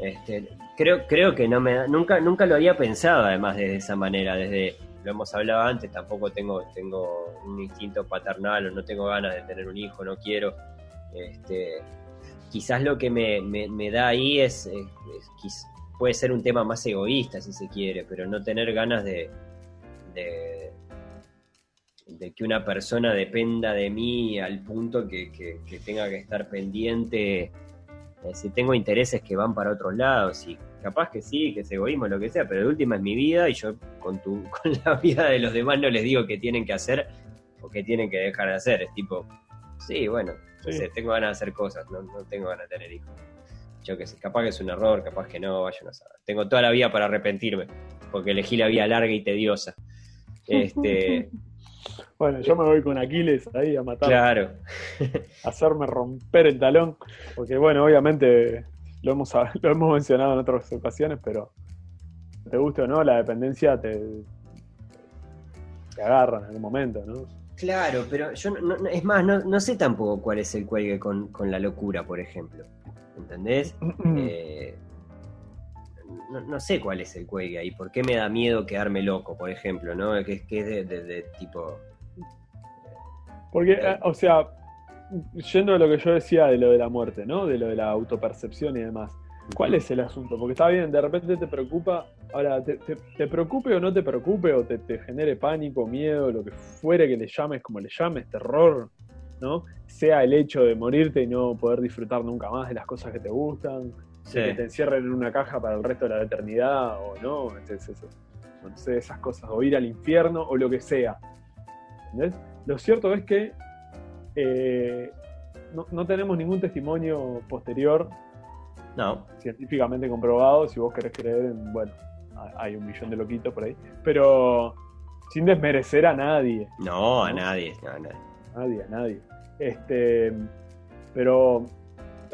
Este, creo, creo que no me. Nunca, nunca lo había pensado, además, de esa manera. Desde. Lo hemos hablado antes, tampoco tengo, tengo un instinto paternal o no tengo ganas de tener un hijo, no quiero. Este, quizás lo que me, me- da ahí es, puede ser un tema más egoísta si se quiere, pero no tener ganas de, de, que una persona dependa de mí al punto que- que tenga que estar pendiente. Eh, si tengo intereses que van para otros lados, y capaz que sí, que es egoísmo, lo que sea, pero de última es mi vida y yo con, tu, [laughs] con la vida de los demás no les digo qué tienen que hacer o qué tienen que dejar de hacer. Es tipo, sí, bueno, no Sí. sé, tengo ganas de hacer cosas, no, no tengo ganas de tener hijos. Yo que sé, capaz que es un error, capaz que no, vaya a saber. Tengo toda la vida para arrepentirme, porque elegí la vía larga y tediosa. [laughs] Este, Bueno, yo me voy con Aquiles ahí a matar, claro, a hacerme romper el talón. Porque, bueno, obviamente lo hemos, lo hemos mencionado en otras ocasiones, pero te guste o no, la dependencia te, te agarra en algún momento, ¿no? claro, pero yo no, no- es más, no, no sé tampoco cuál es el cuelgue con, con la locura, por ejemplo. ¿Entendés? Eh, no, sé cuál es el cuelgue ahí, por qué me da miedo quedarme loco, por ejemplo, ¿no? Que, que es de, tipo... Porque, eh, o sea, yendo a lo que yo decía de lo de la muerte, ¿no? De lo de la autopercepción y demás. ¿Cuál es el asunto? Porque está bien, de repente te preocupa, ahora, te, preocupe o no te preocupe, o te, te, genere pánico, miedo, lo que fuere que le llames, como le llames, terror, ¿no? Sea el hecho de morirte y no poder disfrutar nunca más de las cosas que te gustan, que te encierren en una caja para el resto de la eternidad, o no, no sé, esas cosas, o ir al infierno, o lo que sea. ¿Entendés? Lo cierto es que eh, no, no tenemos ningún testimonio posterior no. Científicamente comprobado, si vos querés creer en, bueno, hay un millón de loquitos por ahí, pero sin desmerecer a nadie. No, a nadie, a nadie. Nadie, a nadie. Este, pero,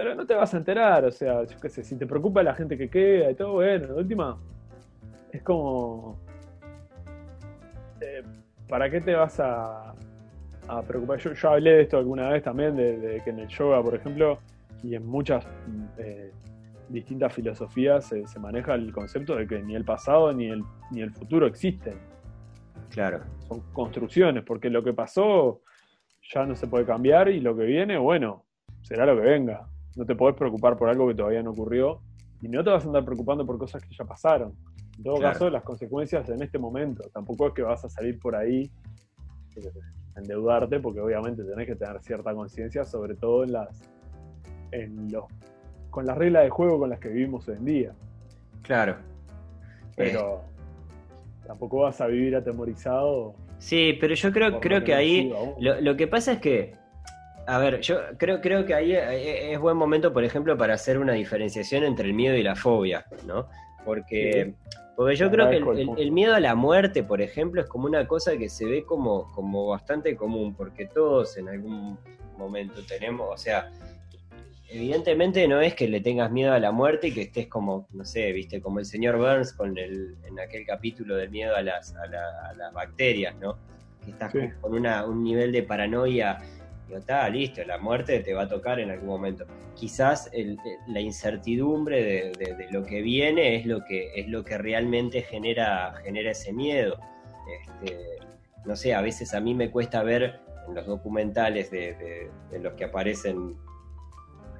pero no te vas a enterar, o sea, yo qué sé, si te preocupa la gente que queda y todo, bueno, de última, es como, eh, ¿para qué te vas a, a preocupar? Yo, yo, hablé de esto alguna vez también, de, que en el yoga, por ejemplo, y en muchas eh, distintas filosofías se, maneja el concepto de que ni el pasado ni el, ni el futuro existen. Claro. Son construcciones, porque lo que pasó ya no se puede cambiar y lo que viene, bueno, será lo que venga. No te podés preocupar por algo que todavía no ocurrió y no te vas a andar preocupando por cosas que ya pasaron. En todo caso, las consecuencias en este momento. Tampoco es que vas a salir por ahí a endeudarte, porque obviamente tenés que tener cierta conciencia, sobre todo en las en los con las reglas de juego con las que vivimos hoy en día. Claro. Pero eh. tampoco vas a vivir atemorizado. Sí, pero yo creo, creo que ahí lo, que pasa es que, a ver, yo creo, creo que ahí es buen momento, por ejemplo, para hacer una diferenciación entre el miedo y la fobia, ¿no? Porque, porque yo creo que el, el, miedo a la muerte, por ejemplo, es como una cosa que se ve como, como bastante común, porque todos en algún momento tenemos, o sea, evidentemente no es que le tengas miedo a la muerte y que estés como, no sé, viste, como el señor Burns con el, en aquel capítulo del miedo a las, a, las bacterias, ¿no? Que estás con una, un nivel de paranoia, está, listo, la muerte te va a tocar en algún momento. Quizás la incertidumbre de, lo que viene es lo que, es lo que realmente genera, genera ese miedo. Este, no sé, a veces a mí me cuesta ver en los documentales de, de los que aparecen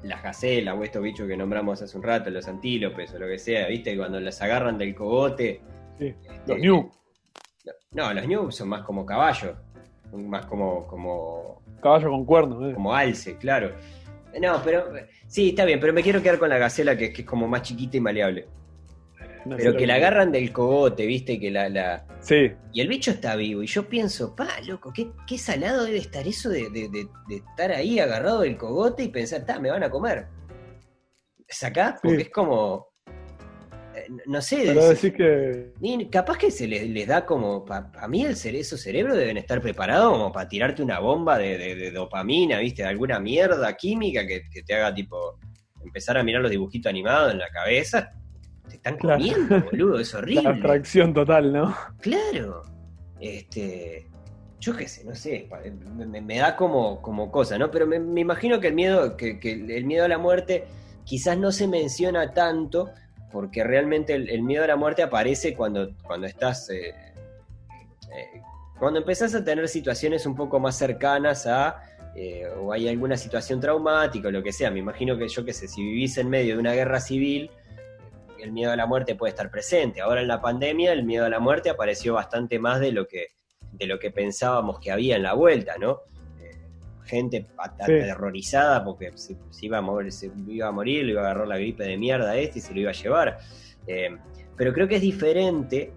las gacelas o estos bichos que nombramos hace un rato, los antílopes o lo que sea, ¿viste? Cuando las agarran del cogote. Sí, los ñu. No, los ñu son más como caballo, más como. como caballo con cuernos, ¿eh? Como alce, claro. No, pero. Sí, está bien, pero me quiero quedar con la gacela que, que es como más chiquita y maleable pero que la agarran del cogote, viste, que la, la... Sí. Y el bicho está vivo. Y yo pienso, pa, loco, qué, qué salado debe estar eso de, estar ahí agarrado del cogote y pensar, ta, me van a comer. ¿Sacá? Porque es como. No sé. Pero decís que. capaz que se les, da como. A mí el esos cerebros deben estar preparados como para tirarte una bomba de, dopamina, ¿viste? De alguna mierda química que, que te haga tipo. Empezar a mirar los dibujitos animados en la cabeza te están comiendo, [laughs] boludo, es horrible. La abstracción total, ¿no? Claro. Este. Yo qué sé, no sé, me, da como, como cosa, ¿no? Pero me, imagino que el miedo, que, el miedo a la muerte quizás no se menciona tanto, porque realmente el, miedo a la muerte aparece cuando, cuando estás. Eh, eh, cuando empezás a tener situaciones un poco más cercanas a. Eh, o hay alguna situación traumática o lo que sea. Me imagino que yo qué sé, si vivís en medio de una guerra civil, el miedo a la muerte puede estar presente. Ahora en la pandemia el miedo a la muerte apareció bastante más de lo que, de lo que pensábamos que había en la vuelta, ¿no? Gente aterrorizada porque se, iba a morir, se iba a morir, le iba a agarrar la gripe de mierda a este y se lo iba a llevar. Eh, pero creo que es diferente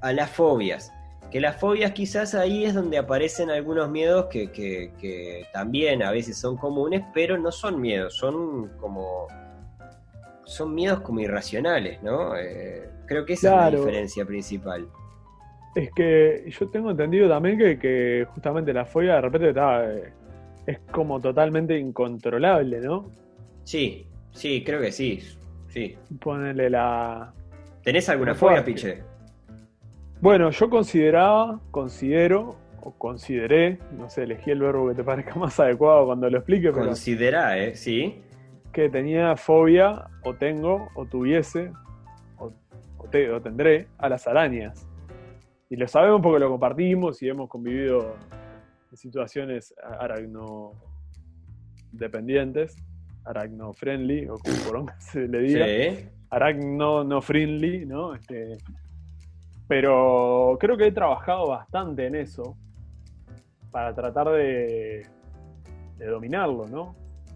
a las fobias. Que las fobias quizás ahí es donde aparecen algunos miedos que, que también a veces son comunes, pero no son miedos, son como son miedos como irracionales, ¿no? Eh, creo que esa es la diferencia principal. Es que yo tengo entendido también que, justamente la fobia de repente está, eh, es como totalmente incontrolable, ¿no? Sí, sí, creo que sí. Sí. Ponerle la. ¿Tenés alguna fobia, Piche? Bueno, yo consideraba, considero, o consideré, no sé, elegí el verbo que te parezca [laughs] más adecuado cuando lo explique. Considera, ¿eh? Sí que tenía fobia, o tengo, o tuviese, o te- o tendré a las arañas. Y lo sabemos porque lo compartimos y hemos convivido situaciones aragno dependientes, aragno friendly, o como poronga [laughs] se le diga, Sí. aragno no friendly, ¿no? Este, pero creo que he trabajado bastante en eso para tratar de, de dominarlo, ¿no?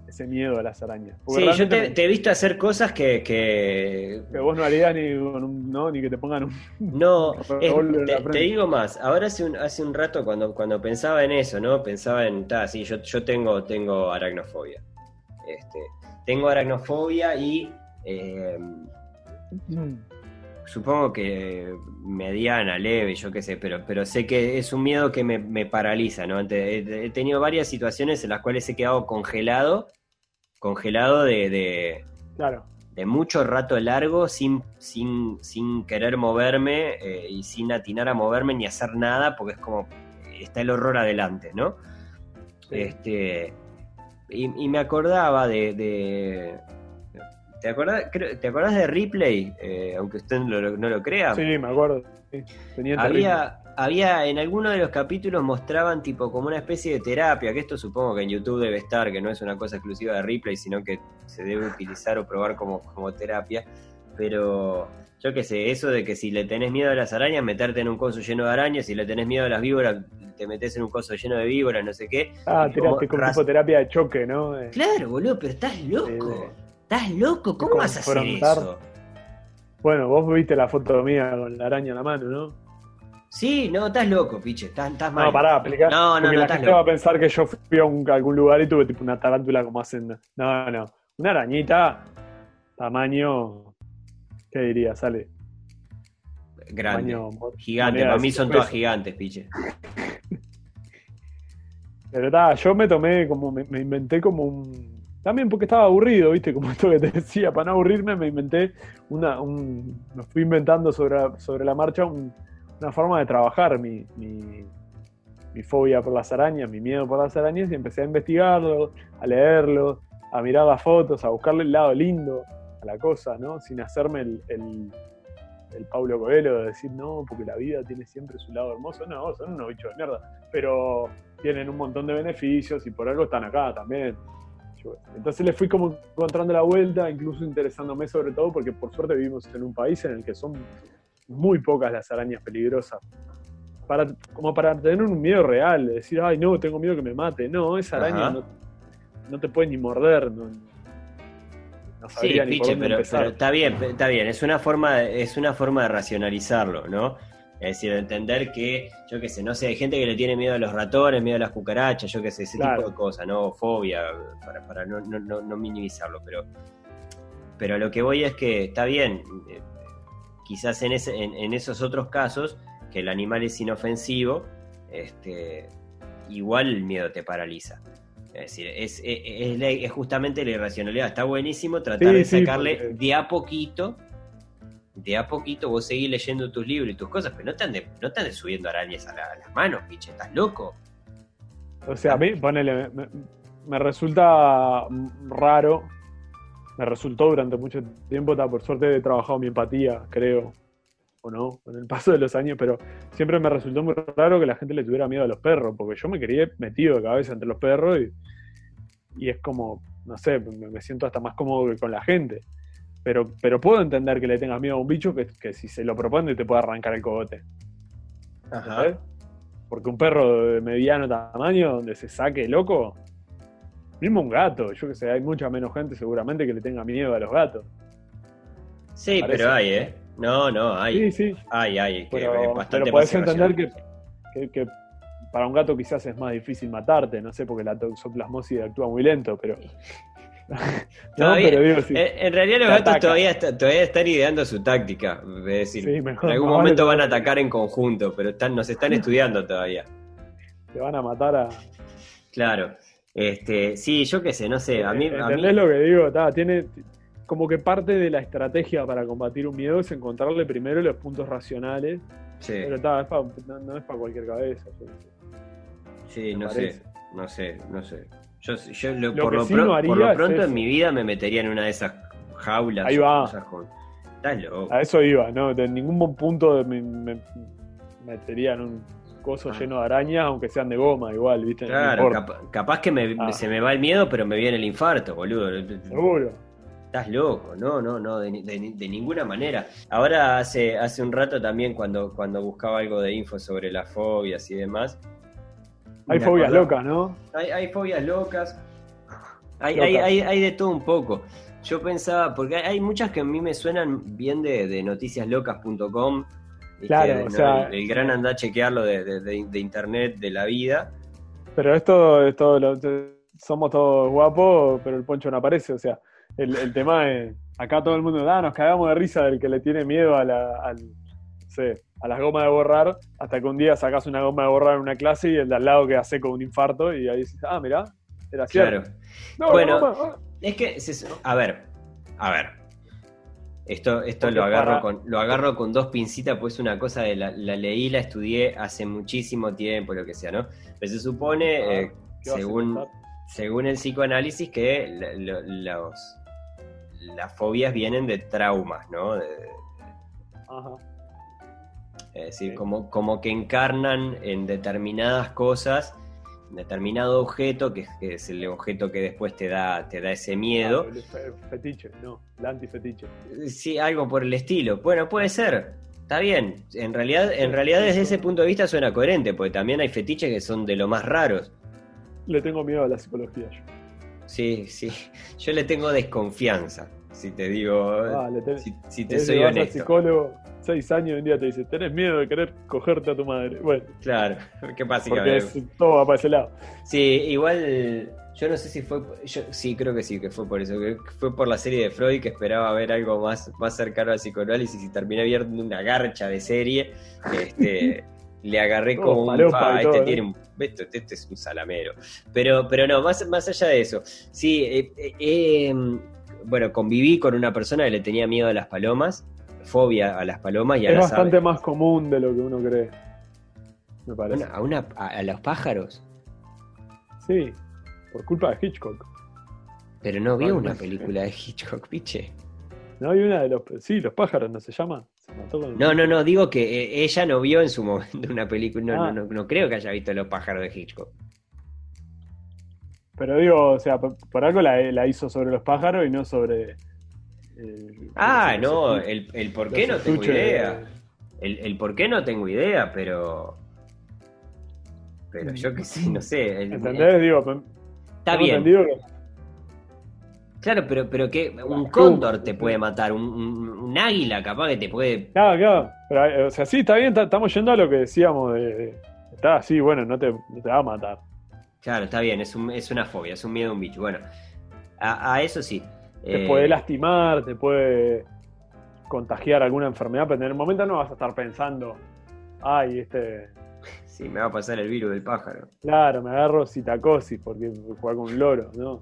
Ese miedo a las arañas. Porque Sí, yo te, he visto hacer cosas que, que que vos no harías ni, con un- no, ni que te pongan un... No, [laughs] es- te, digo más. Ahora hace un, hace un rato cuando, cuando pensaba en eso, ¿no? Pensaba en, ta, sí, yo, yo tengo, tengo aracnofobia. Este, tengo aracnofobia y eh, supongo que mediana, leve, yo qué sé, pero, pero sé que es un miedo que me, me paraliza, ¿no? He tenido varias situaciones en las cuales he quedado congelado, congelado de- de, Claro. de mucho rato largo sin, sin, sin querer moverme eh, y sin atinar a moverme ni hacer nada porque es como está el horror adelante, ¿no? Sí. Este, y, y me acordaba de... de- ¿te, acordás, creo- ¿Te acordás de Ripley? Eh, aunque usted no lo, no lo crea. Sí, me acuerdo. sí. Había, había en alguno de los capítulos mostraban tipo como una especie de terapia, que esto supongo que en YouTube debe estar, que no es una cosa exclusiva de Replay, sino que se debe utilizar o probar como, como terapia. Pero yo qué sé, eso de que si le tenés miedo a las arañas, meterte en un coso lleno de arañas, si le tenés miedo a las víboras, te metes en un coso lleno de víboras, no sé qué. Ah, tiraste como tipo terapia de choque, ¿no? Eh, Claro, boludo, pero estás loco. de- Estás loco, ¿cómo vas a hacer eso? Bueno, vos viste la foto mía con la araña en la mano, ¿no? Sí, no, estás loco, piche, estás, estás mal. No, pará, explicar. No, no, no, la gente va a loco. pensar que yo fui a, un- a algún lugar y tuve tipo una tarántula como hacen. No, no. Una arañita, tamaño. ¿Qué diría? Sale. Grande. Tamaño Gigante, para mí son todas gigantes, piche. [laughs] Pero ta, yo me tomé como, me, me inventé como un. También porque estaba aburrido, ¿viste? Como esto que te decía, para no aburrirme, me inventé una. Un, me fui inventando sobre, sobre la marcha un- una forma de trabajar mi, mi, mi fobia por las arañas, mi miedo por las arañas, y empecé a investigarlo, a leerlo, a mirar las fotos, a buscarle el lado lindo a la cosa, ¿no? Sin hacerme el, el, el Paulo Coelho de decir, no, porque la vida tiene siempre su lado hermoso. No, son unos bichos de mierda. Pero tienen un montón de beneficios y por algo están acá también. Entonces le fui como encontrando la vuelta, incluso interesándome sobre todo porque por suerte vivimos en un país en el que son muy pocas las arañas peligrosas. Para, como para tener un miedo real, de decir, ay no, tengo miedo que me mate. No, esa araña no, no te puede ni morder. No, no Sí, ni por piche, dónde pero, empezar. pero está bien, está bien. Es una forma, de- es una forma de racionalizarlo, ¿no? Es decir, de entender que, yo qué sé, no sé, hay gente que le tiene miedo a los ratones, miedo a las cucarachas, yo qué sé, ese Claro. tipo de cosas, ¿no? Fobia, para, para no, no, no, no minimizarlo, pero, pero lo que voy es que está bien, eh, quizás en, ese, en, en esos otros casos, que el animal es inofensivo, este, igual el miedo te paraliza. Es decir, es, es, es la- es justamente la irracionalidad. Está buenísimo tratar Sí, de sí, sacarle porque- de a poquito, de a poquito vos seguís leyendo tus libros y tus cosas, pero no te andes, no te andes subiendo arañas a, la- a las manos, piche, estás loco. O sea, a mí, ponele, me, me resulta raro, me resultó durante mucho tiempo, ta, por suerte he trabajado mi empatía, creo, o no, con el paso de los años, pero siempre me resultó muy raro que la gente le tuviera miedo a los perros, porque yo me quería metido de cabeza entre los perros y, y es como, no sé, me, me siento hasta más cómodo que con la gente. Pero, pero puedo entender que le tengas miedo a un bicho que, que si se lo propone te puede arrancar el cogote. ¿entendés? Porque un perro de mediano tamaño, donde se saque loco, mismo un gato, yo que sé, hay mucha menos gente seguramente que le tenga miedo a los gatos. Sí, Parece. pero hay, ¿eh? No, no, hay. Sí, sí, Hay, hay. que pero, es pero podés entender que, que- que para un gato quizás es más difícil matarte, no sé, porque la toxoplasmosis actúa muy lento, pero... [laughs] no, [laughs] Todavía- pero digo, sí. En, en realidad los gatos todavía, está- todavía están ideando su táctica. Es decir, Sí, en mejor, algún más momento vale van a atacar en conjunto, pero están, nos están [laughs] estudiando todavía. Te van a matar a... Claro. Este, sí, yo qué sé, no sé. A mí, a mí- ¿Entendés lo que digo? Ta, tiene como que parte de la estrategia para combatir un miedo es encontrarle primero los puntos racionales sí, Pero ta, es pa- no, no es para cualquier cabeza. yo- sí, no sé, no sé, no sé. Yo, yo lo- Lo por, lo sí pro- no por lo pronto en mi vida me metería en una de esas jaulas. Ahí va. cosas con- Estás loco. A eso iba, ¿no? De ningún punto me, me metería en un coso Ah. lleno de arañas, aunque sean de goma, igual, ¿viste? Claro, importa. capa- capaz que me- Ah. se me va el miedo, pero me viene el infarto, boludo. Seguro. Estás loco, no, no, no, de, ni- de ni- de ninguna manera. Ahora hace, hace un rato también cuando, cuando buscaba algo de info sobre las fobias y demás. Hay me fobias acordaba- locas, ¿no? Hay, hay fobias locas. Hay, Locas. hay, hay, hay de todo un poco. Yo pensaba, porque hay, hay muchas que a mí me suenan bien de, de noticiaslocas.com. Claro, o sea- el, el gran anda a chequearlo de, de- de- de internet, de la vida. Pero esto es todo lo- somos todos guapos, pero el poncho no aparece. O sea, el, el tema es, acá todo el mundo, ah, nos cagamos de risa del que le tiene miedo a la, al, no sé, a las gomas de borrar, hasta que un día sacas una goma de borrar en una clase y el de al lado queda seco un infarto y ahí dices, ah, mirá, era cierto. Claro. No, Bueno, no, no, Es que, a ver, a ver. Esto, esto lo agarro para- con, lo agarro con dos pincitas, pues una cosa de la, la leí, la estudié hace muchísimo tiempo, lo que sea, ¿no? Pero se supone, Ah, eh, ¿qué vas a según, según el psicoanálisis, que la- los, las fobias vienen de traumas, ¿no? De- Ajá. es decir, Sí. como, como que encarnan en determinadas cosas, determinado objeto, que, es- que es el objeto que después te da, te da ese miedo. Ah, el fetiche, no, el antifetiche. Sí, algo por el estilo. Bueno, puede ser. Está bien. En realidad, en realidad desde ese punto de vista suena coherente, porque también hay fetiches que son de lo más raros. Le tengo miedo a la psicología yo. Sí, sí. Yo le tengo desconfianza, si te digo, Ah, si, si te soy al honesto. psicólogo, seis años y un día te dice, tenés miedo de querer cogerte a tu madre. Bueno, Claro, [laughs] qué pasa que porque es, todo va para ese lado. Sí, igual yo no sé si fue, yo sí creo que sí, que fue por eso, que fue por la serie de Freud que esperaba ver algo más, más cercano al psicoanálisis y terminé viendo una garcha de serie, este, [laughs] le agarré como un, falopa "Ah, y este todo, tiene un, esto, este es un salamero, pero, pero no, más, más allá de eso, sí, eh, eh, eh, bueno, conviví con una persona que le tenía miedo a las palomas, fobia a las palomas y a Es las bastante aves. más común de lo que uno cree. Me parece. Una- a, una, a, a los pájaros, Sí, por culpa de Hitchcock. pero no vi Ay, una película de Hitchcock, [laughs] piche. ¿No hay una de los... Sí, los pájaros, ¿no se llama? Se mató con- No, no, no, digo que eh, ella no vio en su momento una película, no, Ah. no, no, no creo que haya visto Los pájaros de Hitchcock. Pero digo, o sea, por, por algo la, la hizo sobre los pájaros y no sobre... Ah, no, el, el por qué no tengo idea. El, el por qué no tengo idea, pero... Pero yo qué sé, no sé. el- ¿Entendés? Digo, está bien. que- Claro, pero, pero que un cóndor te puede matar, un, un- un águila capaz que te puede... Claro, claro. Pero, eh, o sea, sí, está bien, ta- estamos yendo a lo que decíamos de... de- está así, bueno, no te, no te va a matar. Claro, está bien, es, un- es una fobia, es un miedo a un bicho. Bueno, a, a eso sí. Te Eh, puede lastimar, te puede contagiar alguna enfermedad, pero en el momento no vas a estar pensando, ay, este, [laughs] Sí, me va a pasar el virus del pájaro. claro, me agarro citacosis porque jugar con un loro, ¿no?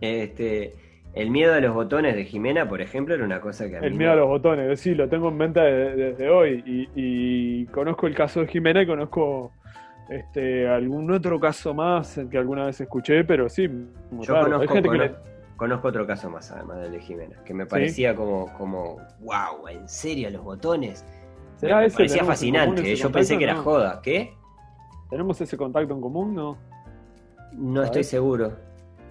Este, el miedo a los botones de Jimena, por ejemplo, era una cosa que a mí El miedo a los botones, sí, lo tengo en mente desde, desde hoy y, y conozco el caso de Jimena y conozco este algún otro caso más que alguna vez escuché, pero sí, Yo raro. conozco, hay gente que cono- le- conozco otro caso más, además del de Jimena, que me parecía como, como, wow, ¿en serio los botones? ¿Será me ese? parecía ¿Tenemos en común fascinante, ese yo pensé que era No. joda, ¿qué? ¿Tenemos ese contacto en común? No. No estoy seguro.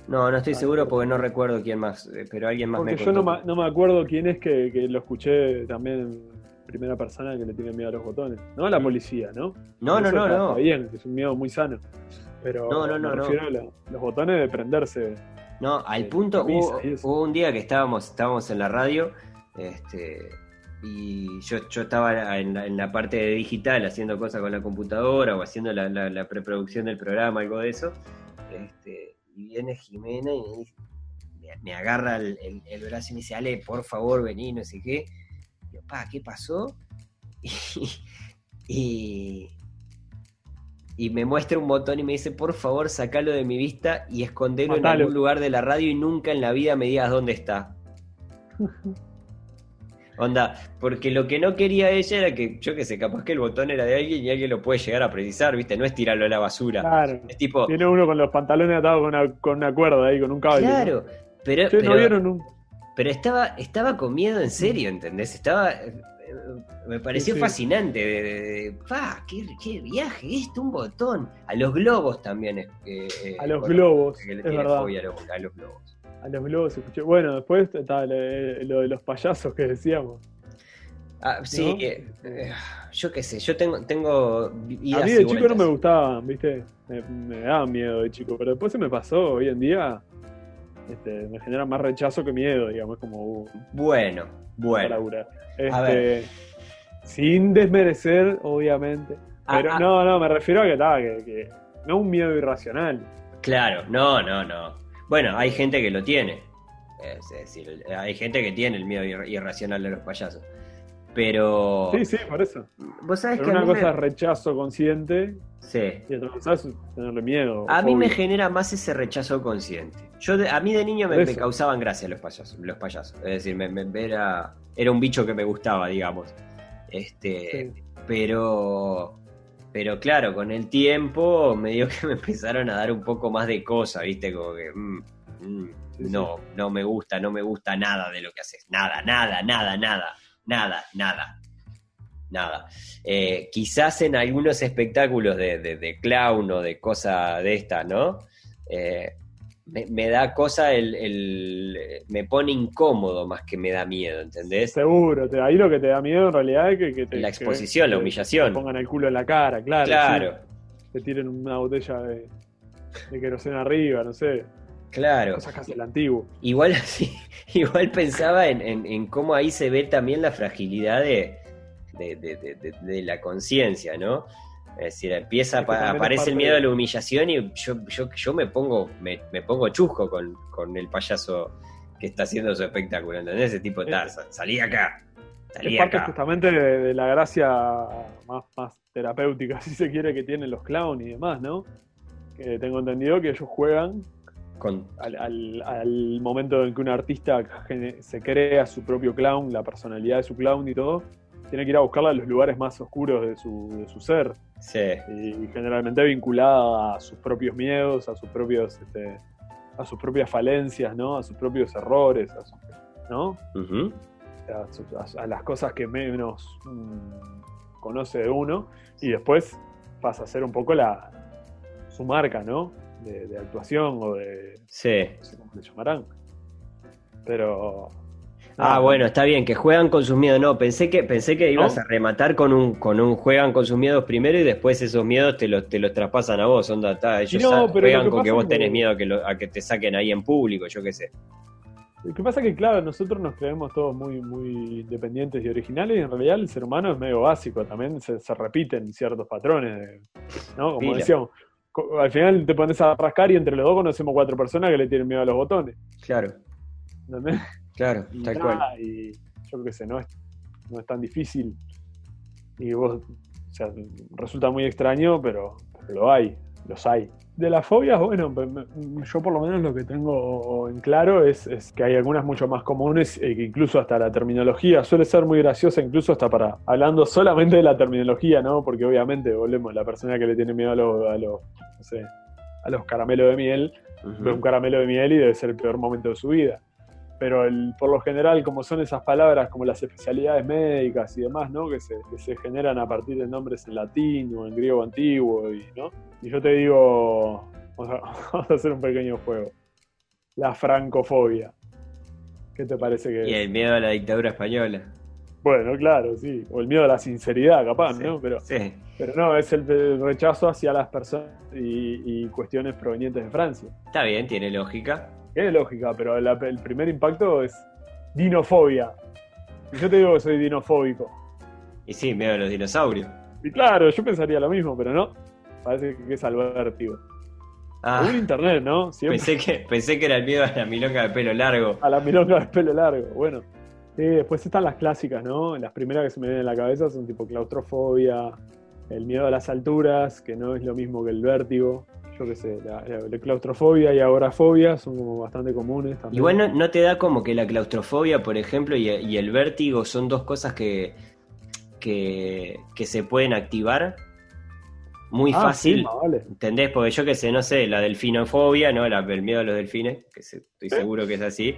No, no estoy Ah, seguro porque no recuerdo quién más, eh, pero alguien más Porque me yo no contó. me, no me acuerdo quién es que, que lo escuché también en primera persona que le tiene miedo a los botones. No a la Mm. policía, ¿no? No, no, no, está, no. está bien, es un miedo muy sano. Pero No, no, no, me no. refiero a la- los botones de prenderse. No, al de punto, hubo, un día que estábamos, estábamos en la radio, este, y yo, yo estaba en la, en la parte de digital haciendo cosas con la computadora o haciendo la, la- la preproducción del programa, algo de eso, este, y viene Jimena y me, dice- me- me agarra el, el- el brazo y me dice, Ale, por favor, vení, no sé qué. Y yo, pa, ¿qué pasó? [laughs] Y, y me muestra un botón y me dice, por favor, sacalo de mi vista y escondelo en algún lugar de la radio y nunca en la vida me digas dónde está. [laughs] Onda, porque lo que no quería ella era que, yo que sé, capaz que el botón era de alguien y alguien lo puede llegar a precisar, ¿viste? No es tirarlo a la basura. Claro. Es tipo, Tiene uno con los pantalones atados con una, con una cuerda ahí, con un cable. claro, pero, Che, ¿no pero- vieron un.? pero estaba, estaba con miedo en serio, ¿entendés? Estaba. Eh, Me pareció Sí, sí. fascinante. De, de- de- ¡Fa! qué, qué viaje! Esto, un botón! A los globos también. eh, eh, A los bueno, globos, que es verdad. fobia a los, a los globos. A los globos escuché. Bueno, después está lo, lo de los payasos que decíamos. Ah, sí, ¿No? eh, eh, yo qué sé, yo tengo, tengo A mí de chico no me gustaban, ¿viste? Me, me daban miedo de chico, pero después se me pasó. Hoy en día este, me genera más rechazo que miedo, digamos, como uh, Bueno, bueno. A Este, sin desmerecer, obviamente. Ah, Pero ah. no, no, me refiero a que, que, que no un miedo irracional. Claro, no, no, no. Bueno, hay gente que lo tiene. Es decir, hay gente que tiene el miedo ir- irracional de los payasos. Pero. Sí, sí, por eso. Vos sabés Pero que a una cosa es rechazo consciente Sí. y otra cosa es tenerle miedo. A mí me genera más ese rechazo consciente. Yo de- a mí de niño me, causaban gracia los payasos, los payasos. Es decir, me, me- era, era un bicho que me gustaba, digamos. Este, Sí. pero, pero claro, con el tiempo me dio que [laughs] me empezaron a dar un poco más de cosa, ¿viste? Como que mm, mm, Sí, sí. no, no me gusta, no me gusta nada de lo que haces. Nada, nada, nada, nada, nada, nada. Nada. Eh, quizás en algunos espectáculos de, de- de clown o de cosa de esta, ¿no? Eh, me, me da cosa el, el- Me pone incómodo más que me da miedo, ¿entendés? Seguro, te- ahí lo que te da miedo en realidad es que, que te, La que- exposición, la que humillación. Te pongan el culo en la cara, claro. Claro, sí. Te tiren una botella de, de queroseno arriba, no sé. Claro. El antiguo. Igual [laughs] así, igual pensaba en, en- en cómo ahí se ve también la fragilidad de, de, de- de- la conciencia, ¿no? Es decir, empieza, Es que aparece el miedo de- a la humillación y yo, yo, yo me pongo, me, me pongo chusco con, con el payaso que está haciendo su espectáculo, ¿entendés? Ese tipo, "Ta, sa- salí acá, salí Es parte acá. justamente de, de la gracia más, más terapéutica, [laughs] si se quiere, que tienen los clowns y demás, ¿no? Que tengo entendido que ellos juegan Con, al, al- al momento en que un artista se crea su propio clown, la personalidad de su clown y todo, tiene que ir a buscarla a los lugares más oscuros de su, de su ser. sí, y generalmente vinculada a sus propios miedos, a sus propios, este, a sus propias falencias, ¿no? A sus propios errores, a su- ¿no? ujú, A, su- a- a las cosas que menos mm, conoce de uno y después pasa a ser un poco la su marca, ¿no? De, de actuación o de sí. no sé cómo le llamarán. Pero Ah, bueno, está bien, que juegan con sus miedos. No, pensé que, pensé que ibas ¿No? a rematar con un, con un juegan con sus miedos primero y después esos miedos te los, te los traspasan a vos. Onda, ta, ellos No, juegan que con que vos tenés miedo a que, lo- a que te saquen ahí en público, yo qué sé. Lo que pasa es que, claro, nosotros nos creemos todos muy, muy independientes y originales, y en realidad el ser humano es medio básico, también se, se repiten ciertos patrones, de- ¿no? Como Pila. decíamos, al final te pones a rascar y entre los dos conocemos cuatro personas que le tienen miedo a los botones, Claro, ¿entendés? claro, Y tal nada, cual. Y yo qué sé, no es, no es tan difícil. Y vos, o sea, resulta muy extraño, pero, pero lo hay, los hay. De las fobias, bueno, yo por lo menos lo que tengo en claro es, es que hay algunas mucho más comunes, que incluso hasta la terminología suele ser muy graciosa, incluso hasta para, hablando solamente de la terminología, ¿no? Porque obviamente, volvemos, la persona que le tiene miedo a los, a los, no sé, a los caramelos de miel, ve un caramelo de miel y debe ser el peor momento de su vida. Pero el- por lo general, como son esas palabras como las especialidades médicas y demás, ¿no? Que se, que se generan a partir de nombres en latín o en griego antiguo, y, ¿no? Y yo te digo, vamos a, [laughs] vamos a hacer un pequeño juego. La francofobia. ¿Qué te parece que Y el miedo a la dictadura española. Bueno, claro, sí. O el miedo a la sinceridad, capaz, Sí, ¿no? Pero, sí. pero no, es el, el rechazo hacia las personas y, y cuestiones provenientes de Francia. Está bien, tiene lógica. Tiene lógica, pero la- el primer impacto es dinofobia. Y yo te digo que soy dinofóbico. Y sí, miedo a los dinosaurios. Y claro, yo pensaría lo mismo, pero no. Parece que es al vértigo. Ah, Según internet, ¿no? Siempre pensé que, pensé que era el miedo a la milonga de pelo largo. a la milonga de pelo largo. Bueno. Eh, después están las clásicas, ¿no? Las primeras que se me vienen a la cabeza son tipo claustrofobia, el miedo a las alturas, que no es lo mismo que el vértigo. Yo qué sé, la, la- la claustrofobia y agorafobia son como bastante comunes también. Igual no, no te da como que la claustrofobia, por ejemplo, y, y el vértigo son dos cosas que, que, que se pueden activar muy Ah, fácil. sí, más vale. ¿Entendés? Porque yo que sé, no sé, la delfinofobia, ¿no? La, el miedo a los delfines, que se- estoy seguro que es así.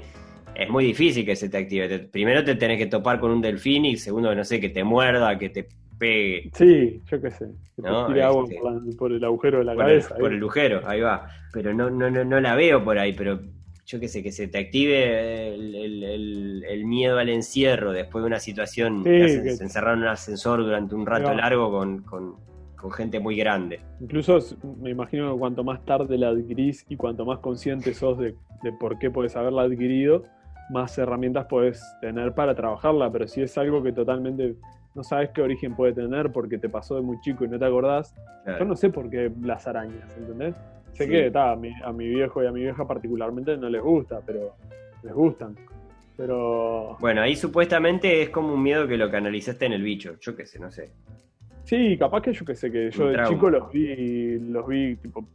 es muy difícil que se te active. Te- primero te tenés que topar con un delfín y segundo, no sé, que te muerda, que te pegue Sí, yo qué sé. Que te No, tire agua este- por, el agujero de la por el, cabeza. por el agujero, ahí va. Pero no, no, no, no la veo por ahí, pero yo qué sé, que se te active el, el- el- el miedo al encierro después de una situación Sí, que se encerraron en un ascensor durante un rato largo con, con- con gente muy grande. Incluso me imagino que cuanto más tarde la adquirís y cuanto más consciente sos de, de por qué podés haberla adquirido, más herramientas podés tener para trabajarla. Pero si es algo que totalmente no sabes qué origen puede tener porque te pasó de muy chico y no te acordás, Claro. yo no sé por qué las arañas, ¿entendés? Sé Sí. que ta, a, mi, a mi viejo y a mi vieja particularmente no les gusta, pero les gustan. Pero Bueno, ahí supuestamente es como un miedo que lo canalizaste en el bicho. Yo qué sé, no sé. Sí, capaz que yo que sé, que yo de chico los vi, los vi tipo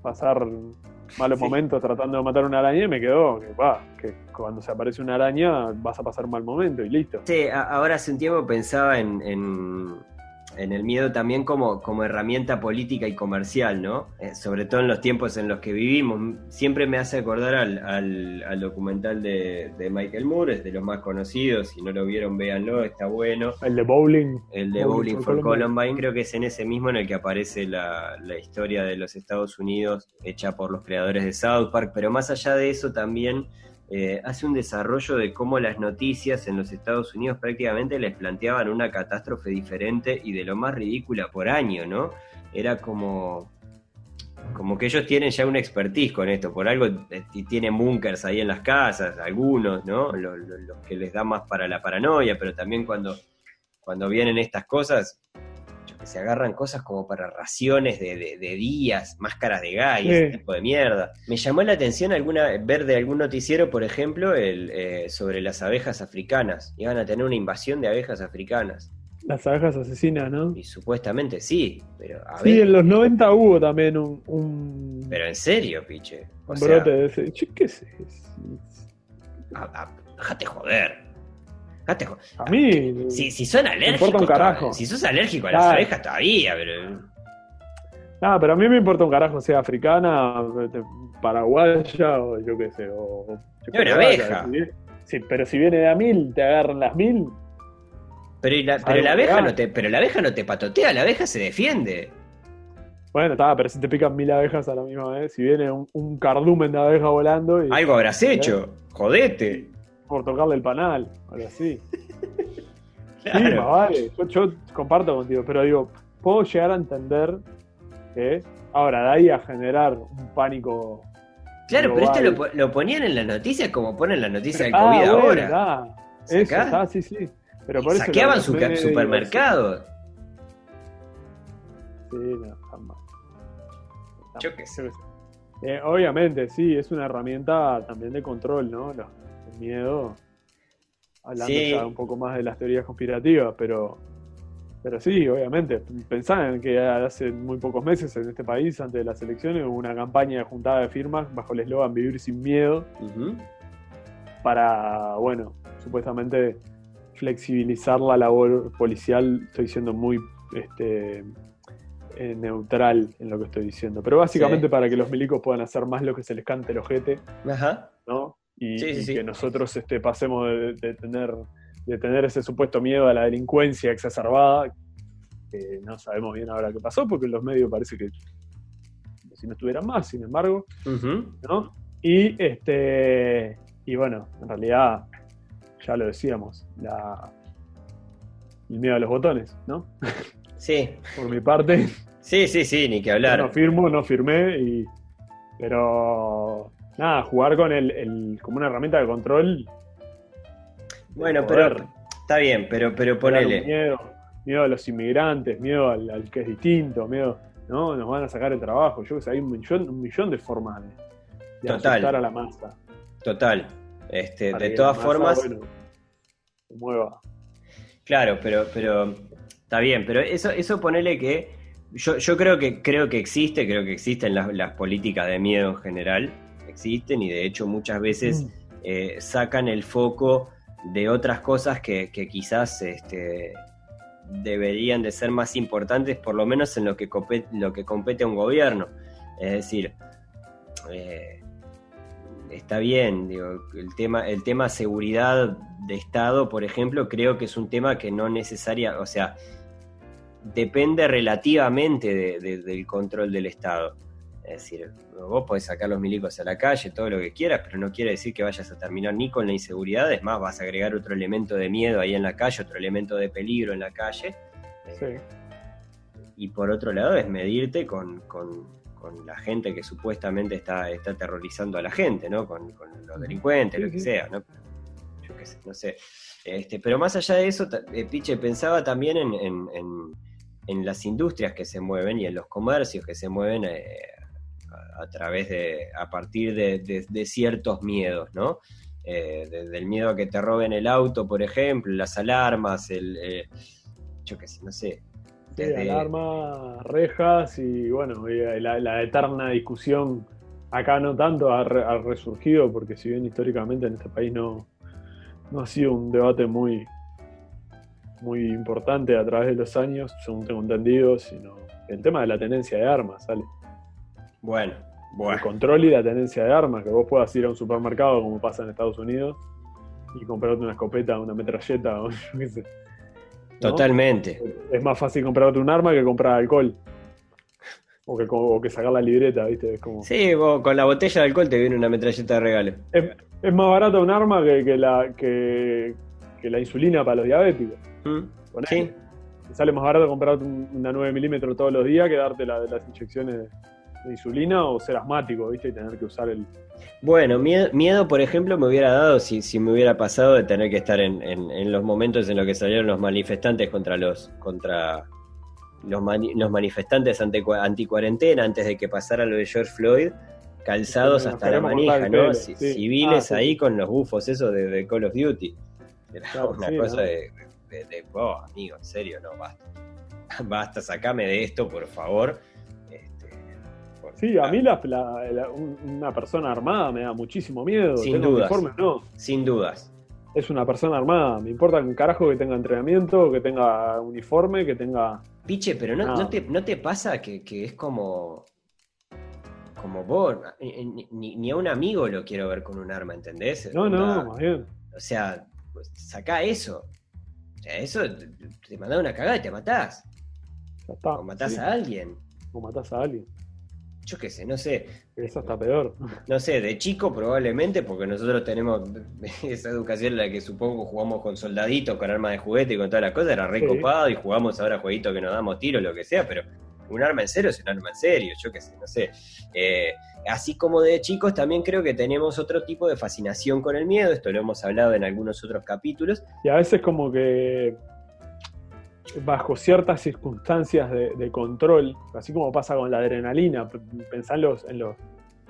pasar malos Sí. momentos tratando de matar una araña y me quedó que va, que cuando se aparece una araña vas a pasar un mal momento y listo. Sí, ahora hace un tiempo pensaba en, en- en el miedo también como, como herramienta política y comercial, ¿no? Eh, sobre todo en los tiempos en los que vivimos. Siempre me hace acordar al, al- al documental de, de Michael Moore, es de los más conocidos. Si no lo vieron, véanlo, está bueno. El de bowling. El de Bowling Bowling for Columbine. Columbine, creo que es en ese mismo en el que aparece la, la historia de los Estados Unidos hecha por los creadores de South Park, pero más allá de eso también eh, hace un desarrollo de cómo las noticias en los Estados Unidos prácticamente les planteaban una catástrofe diferente y de lo más ridícula por año, ¿no? Era como... Como que ellos tienen ya una expertise con esto, por algo eh, tienen bunkers ahí en las casas, algunos, ¿no? Los, los- que les da más para la paranoia, pero también cuando cuando vienen estas cosas, que se agarran cosas como para raciones de, de- de días, máscaras de gas y Sí. ese tipo de mierda. Me llamó la atención alguna ver de algún noticiero, por ejemplo, el, eh, sobre las abejas africanas. Iban a tener una invasión de abejas africanas. Las abejas asesinas, ¿no? Y supuestamente sí, pero a Sí, en los 90 hubo también un, un, pero en serio, piche. O un sea, brote de ese. Yo qué a- a- déjate joder. A mí. Si, si son alérgicos, un carajo. si sos alérgico a las Claro. abejas todavía, pero Nada, pero a mí me importa un carajo, sea africana, de- paraguaya o yo qué sé. O, una abeja. Sí, pero si viene de a mil, te agarran las mil. Pero, y la, pero la abeja no te, pero la abeja no te patotea, la abeja se defiende. Bueno, está, pero si te pican mil abejas a la misma vez, si viene un, un cardumen de abeja volando y Algo habrás hecho, jodete. Por tocarle el panal, algo así. [laughs] Sí, más vale. Yo, yo comparto contigo, pero digo, puedo llegar a entender que ahora de ahí a generar un pánico. Claro, pero esto lo, po- lo ponían en las noticias como ponen las noticias del Ah, COVID bueno, ahora. Eso, está, sí, sí. Pero por eso saqueaban su supermercados. Sí, no, está mal. Yo qué sé. Eh, obviamente, sí, es una herramienta también de control, ¿no? Los- miedo, hablando Sí. ya un poco más de las teorías conspirativas, pero, pero sí, obviamente. Pensaban que hace muy pocos meses en este país, antes de las elecciones, hubo una campaña de juntada de firmas bajo el eslogan Vivir sin miedo, Ujú. para, bueno, supuestamente flexibilizar la labor policial. Estoy siendo muy este, eh, neutral en lo que estoy diciendo, pero básicamente Sí. para que los milicos puedan hacer más lo que se les cante el ojete, Ajá. ¿no? Y, Sí, sí, y sí. que nosotros este, pasemos de, de tener de tener ese supuesto miedo a la delincuencia exacerbada, que no sabemos bien ahora qué pasó, porque en los medios parece que si no estuvieran más, sin embargo. ¿no? Y este y bueno, en realidad ya lo decíamos, la el miedo a los botones, ¿no? Sí, [laughs] Por mi parte, sí, sí, sí, ni que yo hablar. no firmo, no firmé y pero nada, jugar con el, el- como una herramienta de control. Bueno, poder pero está bien, pero, pero ponele. miedo, miedo a los inmigrantes, miedo al, al que es distinto, miedo, no, nos van a sacar el trabajo, yo que sé, hay un millón, un millón de formas de, de Total. asustar a la masa. Total. Este, para de todas masa, formas, bueno, se mueva. Claro, pero, pero está bien, pero eso, eso ponele que yo, yo creo que creo que existe, creo que existen las, las políticas de miedo en general, existen y de hecho muchas veces Mm. eh, sacan el foco de otras cosas que, que quizás este, deberían de ser más importantes, por lo menos en lo que compete, lo que compete a un gobierno. Es decir, eh, está bien, digo, el tema, el tema seguridad de Estado, por ejemplo, creo que es un tema que no necesaria, o sea, depende relativamente del control del Estado. Es decir, vos podés sacar los milicos a la calle, todo lo que quieras, pero no quiere decir que vayas a terminar ni con la inseguridad, es más, vas a agregar otro elemento de miedo ahí en la calle, otro elemento de peligro en la calle. Sí. y por otro lado es medirte con, la gente que supuestamente está, está aterrorizando a la gente, ¿no? Con, los delincuentes, lo que sea, ¿no? Yo qué sé, no sé. Este, pero más allá de eso, eh, Piche, pensaba también en, en, las industrias que se mueven y en los comercios que se mueven eh, a través de, a partir de, ciertos miedos, ¿no? Eh, del miedo a que te roben el auto, por ejemplo, las alarmas, el, eh, yo qué sé, no sé. alarmas, rejas y bueno, la, eterna discusión, acá no tanto, ha, resurgido, porque si bien históricamente en este país no, no ha sido un debate muy, muy importante a través de los años, según tengo entendido, sino el tema de la tenencia de armas, ¿sale? Bueno, bueno. El control y la tenencia de armas, que vos puedas ir a un supermercado como pasa en Estados Unidos y comprarte una escopeta, una metralleta [laughs] o yo qué sé. Totalmente. Es más fácil comprarte un arma que comprar alcohol. O que, que sacar la libreta, ¿viste? Es como... Sí, vos, con la botella de alcohol te viene una metralleta de regalo. Es, más barato un arma que, la, que, la insulina para los diabéticos. ¿Mm? Sí. Sale más barato comprarte una 9 milímetros todos los días que darte la, las inyecciones insulina o ser asmático, ¿viste? Y tener que usar el... Bueno, miedo, por ejemplo, me hubiera dado si, si me hubiera pasado de tener que estar en, en, los momentos en los que salieron los manifestantes contra los... contra los, los manifestantes anti cuarentena antes de que pasara lo de George Floyd, calzados hasta la manija, ¿no? Civiles ah, ahí con los bufos esos de, Call of Duty. Era una cosa de, de, oh, amigo, en serio, no, basta. [laughs] Basta, sacame de esto, por favor Sí, a mí la, una persona armada me da muchísimo miedo. Sin dudas. no. Sin dudas. Es una persona armada. Me importa un carajo que tenga entrenamiento, que tenga uniforme, que tenga. Piche, pero no, no, te, pasa que, es como. Como vos. Ni, a un amigo lo quiero ver con un arma, ¿entendés? No, no, más bien. O sea, pues, saca eso. O sea, eso te manda una cagada y te matás. o matás a alguien. O matás a alguien yo qué sé, no sé. Eso está peor. [laughs] No sé, de chico probablemente, porque nosotros tenemos [laughs] esa educación en la que supongo jugamos con soldaditos, con armas de juguete y con todas las cosas, era recopado y jugamos ahora jueguitos que nos damos tiro, lo que sea, pero un arma en serio es un arma en serio, yo qué sé, no sé. Eh, así como de chicos también creo que tenemos otro tipo de fascinación con el miedo, esto lo hemos hablado en algunos otros capítulos. Y a veces como que bajo ciertas circunstancias de, control, así como pasa con la adrenalina, pensá en los,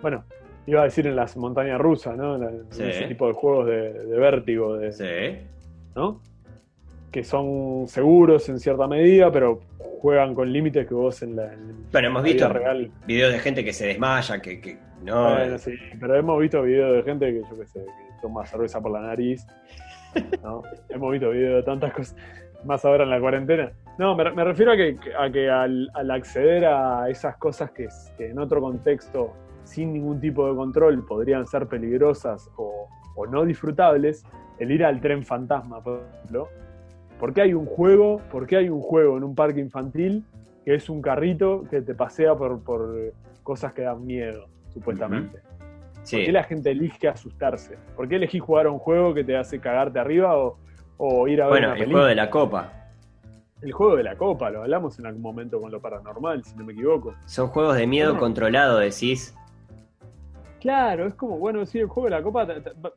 bueno, iba a decir en las montañas rusas, ¿no? En, ese tipo de juegos de, vértigo, de, sí. ¿no? Que son seguros en cierta medida, pero juegan con límites que vos en la, bueno, hemos visto real. videos de gente que se desmaya, que, no. Bueno, sí, pero hemos visto videos de gente que yo qué sé, que toma cerveza por la nariz. ¿No? hemos visto videos de tantas cosas más ahora en la cuarentena. No, me, refiero a que, a que al, acceder a esas cosas que, en otro contexto, sin ningún tipo de control, podrían ser peligrosas o, no disfrutables, el ir al tren fantasma, por ejemplo. ¿Por qué hay un juego? ¿Por qué hay un juego en un parque infantil que es un carrito que te pasea por, cosas que dan miedo, supuestamente? ¿Por qué la gente elige asustarse? ¿Por qué elegís jugar a un juego que te hace cagarte arriba o, o ir a ver bueno, el juego de la copa. El juego de la copa, lo hablamos en algún momento con lo paranormal, si no me equivoco. Son juegos de miedo controlado, decís. Claro, es como, bueno, sí, el juego de la copa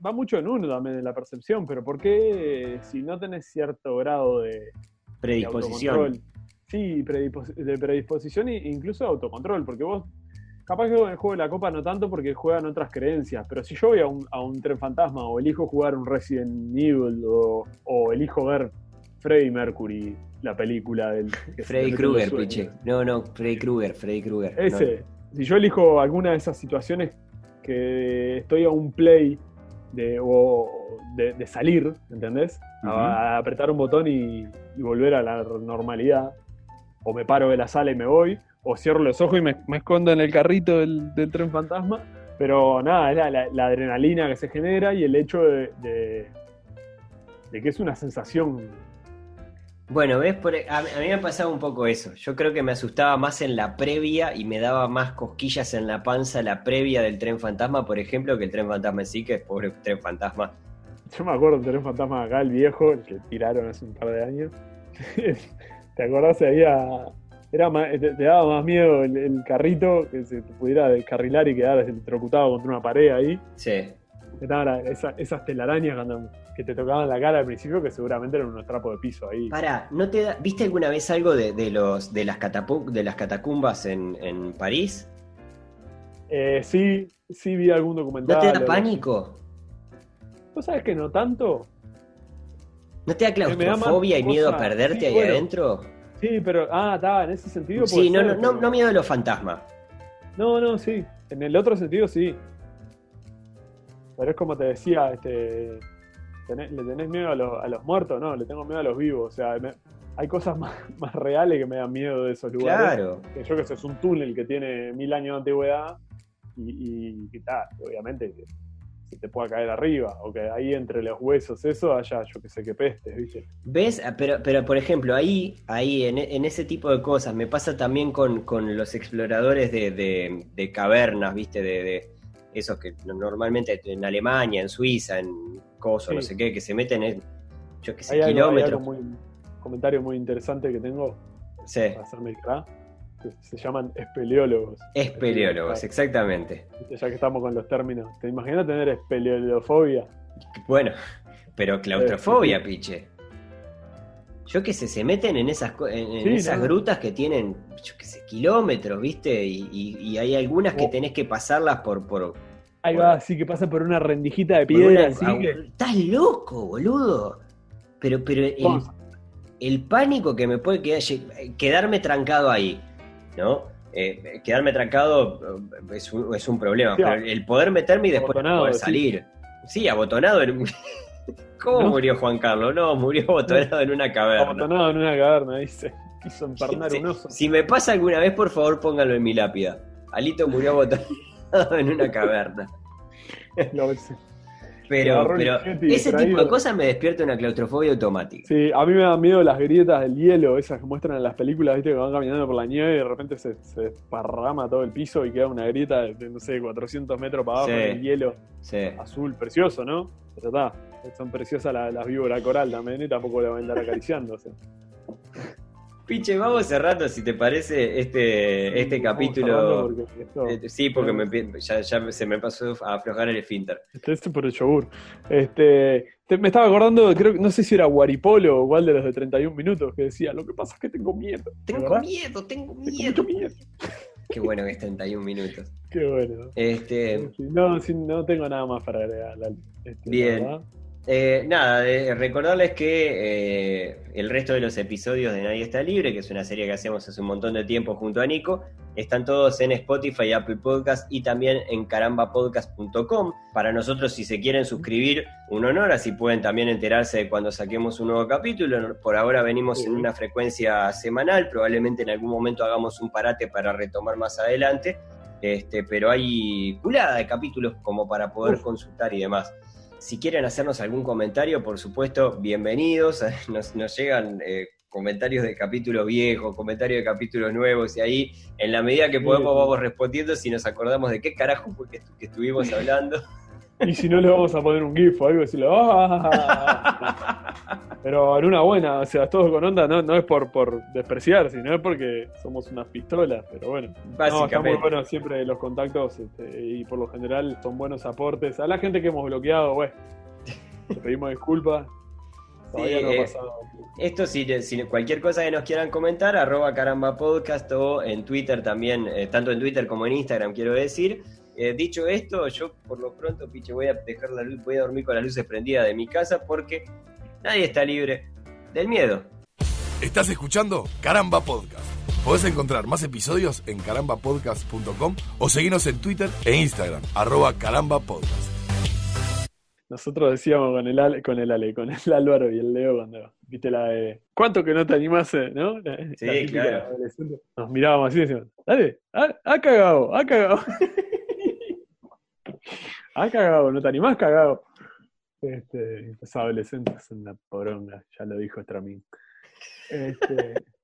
va mucho en uno también, en la percepción, pero ¿por qué si no tenés cierto grado de predisposición? sí, de predisposición e incluso autocontrol, porque vos Capaz que en el juego de la copa no tanto porque juegan otras creencias, pero si yo voy a un, a un tren fantasma o elijo jugar un Resident Evil o, elijo ver Freddy Mercury, la película del... Freddy Krueger, piche. No, no, Freddy Krueger, Freddy Krueger. Ese, si yo elijo alguna de esas situaciones que estoy a un play de, o de, salir, ¿entendés? a, apretar un botón y, y volver a la normalidad, o me paro de la sala y me voy, o cierro los ojos y me, escondo en el carrito del, tren fantasma, Pero nada, es la, la- la adrenalina que se genera y el hecho de, de- de que es una sensación. Bueno, ves, Por- e, a, a mí me pasaba un poco eso. Yo creo que me asustaba más en la previa y me daba más cosquillas en la panza la previa del tren fantasma, por ejemplo, que el tren fantasma en sí, que es pobre tren fantasma. Yo me acuerdo de tener un fantasma acá, el viejo, el que tiraron hace un par de años. [laughs] ¿Te acordás? Había. Era más- te, te daba más miedo el, el carrito que se te pudiera descarrilar y quedar electrocutado contra una pared ahí. Sí. Estaban esa- esas telarañas cuando- que te tocaban la cara al principio, que seguramente eran unos trapos de piso ahí. Pará, ¿no te da- ¿viste alguna vez algo de, de los de las, catapu- de las catacumbas en, en París? Eh, sí, sí vi algún ¿No documental. te o- da pánico? ¿Vos sabés que no tanto? ¿No te da más claustrofobia y miedo a perderte sí, ahí bueno. adentro? Sí, pero. Ah, está, en ese sentido. Sí, no, ser, no, no, miedo de los fantasmas. No, no, sí. En el otro sentido, sí. Pero es como te decía, este, tenés- le tenés miedo a, los- a los muertos, no, le tengo miedo a los vivos. O sea, me- hay cosas [laughs] más, más reales que me dan miedo de esos lugares. Claro. Que yo que sé, es un túnel que tiene mil años de antigüedad y, y que está, obviamente, se te pueda caer arriba. O que ahí entre los huesos, eso, haya, yo que sé, que pestes, ¿viste? ¿Ves? Ah, Pero, pero por ejemplo, ahí, ahí en, en ese tipo de cosas, me pasa también con, con los exploradores de, de- de cavernas, ¿viste? De, de esos que normalmente en Alemania, en Suiza, en Coso, no sé qué, que se meten en, yo qué sé, Hay algo, hay kilómetros. algo muy, un comentario muy interesante que tengo Sí, para hacerme el crack, que se llaman espeleólogos. espeleólogos, exactamente. Ya que estamos con los términos. ¿Te imaginas tener espeleolofobia? Bueno, pero claustrofobia, piche. Yo qué sé, se meten en esas, en, en Sí, esas no. grutas que tienen, yo qué sé, kilómetros, ¿viste? Y, y- y hay algunas que Oh. tenés que pasarlas por... por Ahí Bueno. va, así que pasa por una rendijita de por piedra, una- así au- que. Estás loco, boludo. Pero, pero el, el pánico que me puede quedar, quedarme trancado ahí, ¿no? Eh, quedarme trancado eh, es un, es un problema, Sí, pero el poder meterme y después no poder salir. Sí, abotonado en un- [laughs] ¿Cómo ¿No? murió Juan Carlos? No, murió [laughs] abotonado en una caverna. Abotonado en una caverna, dice. Quiso empernar Si- un oso. Si me pasa alguna vez, por favor, pónganlo en mi lápida. Alito murió abotonado [laughs] en una caverna. Lo- Pero, pero ese tipo de cosas me despierta una claustrofobia automática. Sí, a mí me dan miedo las grietas del hielo, esas que muestran en las películas, viste, que van caminando por la nieve y de repente se, se desparrama todo el piso y queda una grieta de, no sé, 400 metros para abajo Sí. en el hielo Sí. azul, precioso, ¿no? Pero está, son preciosas la- las víboras coral también y tampoco la van a andar acariciando. o sea. Piche, vamos cerrando, si te parece, este, este Vamos capítulo. porque esto- Eh, sí, porque me ya, ya se me pasó a aflojar el esfínter. Este es por el yogur. Este, te- me estaba acordando, creo que no sé si era Guaripolo o igual de los de 31 minutos, que decía, lo que pasa es que tengo miedo. Tengo ¿Verdad? miedo, tengo Tengo miedo. mucho miedo. Qué bueno que es 31 minutos. Qué bueno. Este, No, no tengo nada más para agregar. Este, Bien. verdad. Eh, nada, eh, recordarles que eh, el resto de los episodios de Nadie está libre, que es una serie que hacemos hace un montón de tiempo junto a Nico, están todos en Spotify, Apple Podcast y también en carambapodcast.com. Para nosotros, si se quieren suscribir, un honor, así pueden también enterarse de cuando saquemos un nuevo capítulo. Por ahora venimos Sí. en una frecuencia semanal, probablemente en algún momento hagamos un parate para retomar más adelante. Este, pero hay culada de capítulos como para poder Uf. consultar y demás. Si quieren hacernos algún comentario, por supuesto, bienvenidos. [laughs] Nos, nos llegan eh, comentarios de capítulos viejos, comentarios de capítulos nuevos, y ahí, en la medida que podemos, vamos respondiendo si nos acordamos de qué carajo fue que, que estuvimos [laughs] hablando. Y si no, le vamos a poner un GIF o algo decirle, "Ah". [laughs] Pero en una buena, o sea, todos con onda, no, no es por, por despreciar, sino es porque somos unas pistolas, pero bueno. No, está muy Básicamente. bueno siempre los contactos este, y por lo general son buenos aportes. A la gente que hemos bloqueado, bueno, le pedimos disculpas. Todavía Sí, no ha eh, pasado. Esto, si, si cualquier cosa que nos quieran comentar, arroba caramba podcast o en Twitter también, eh, tanto en Twitter como en Instagram, quiero decir. Eh, dicho esto, yo por lo pronto, piche, voy a dejar la luz, voy a dormir con las luces prendidas de mi casa porque nadie está libre del miedo. Estás escuchando Caramba Podcast. Podés encontrar más episodios en carambapodcast.com o seguirnos en Twitter e Instagram, arroba carambapodcast. Nosotros decíamos con el Ale, con el Ale, con el Álvaro y el Leo cuando viste la de ¿Cuánto que no te animás? ¿no? La- Sí, claro. Nos mirábamos así y decíamos, dale, ha, ha cagado, ha cagado. [laughs] [laughs] Ah, cagado, no te animás cagado. Este, los adolescentes son una poronga, ya lo dijo Stramín. Este, [laughs]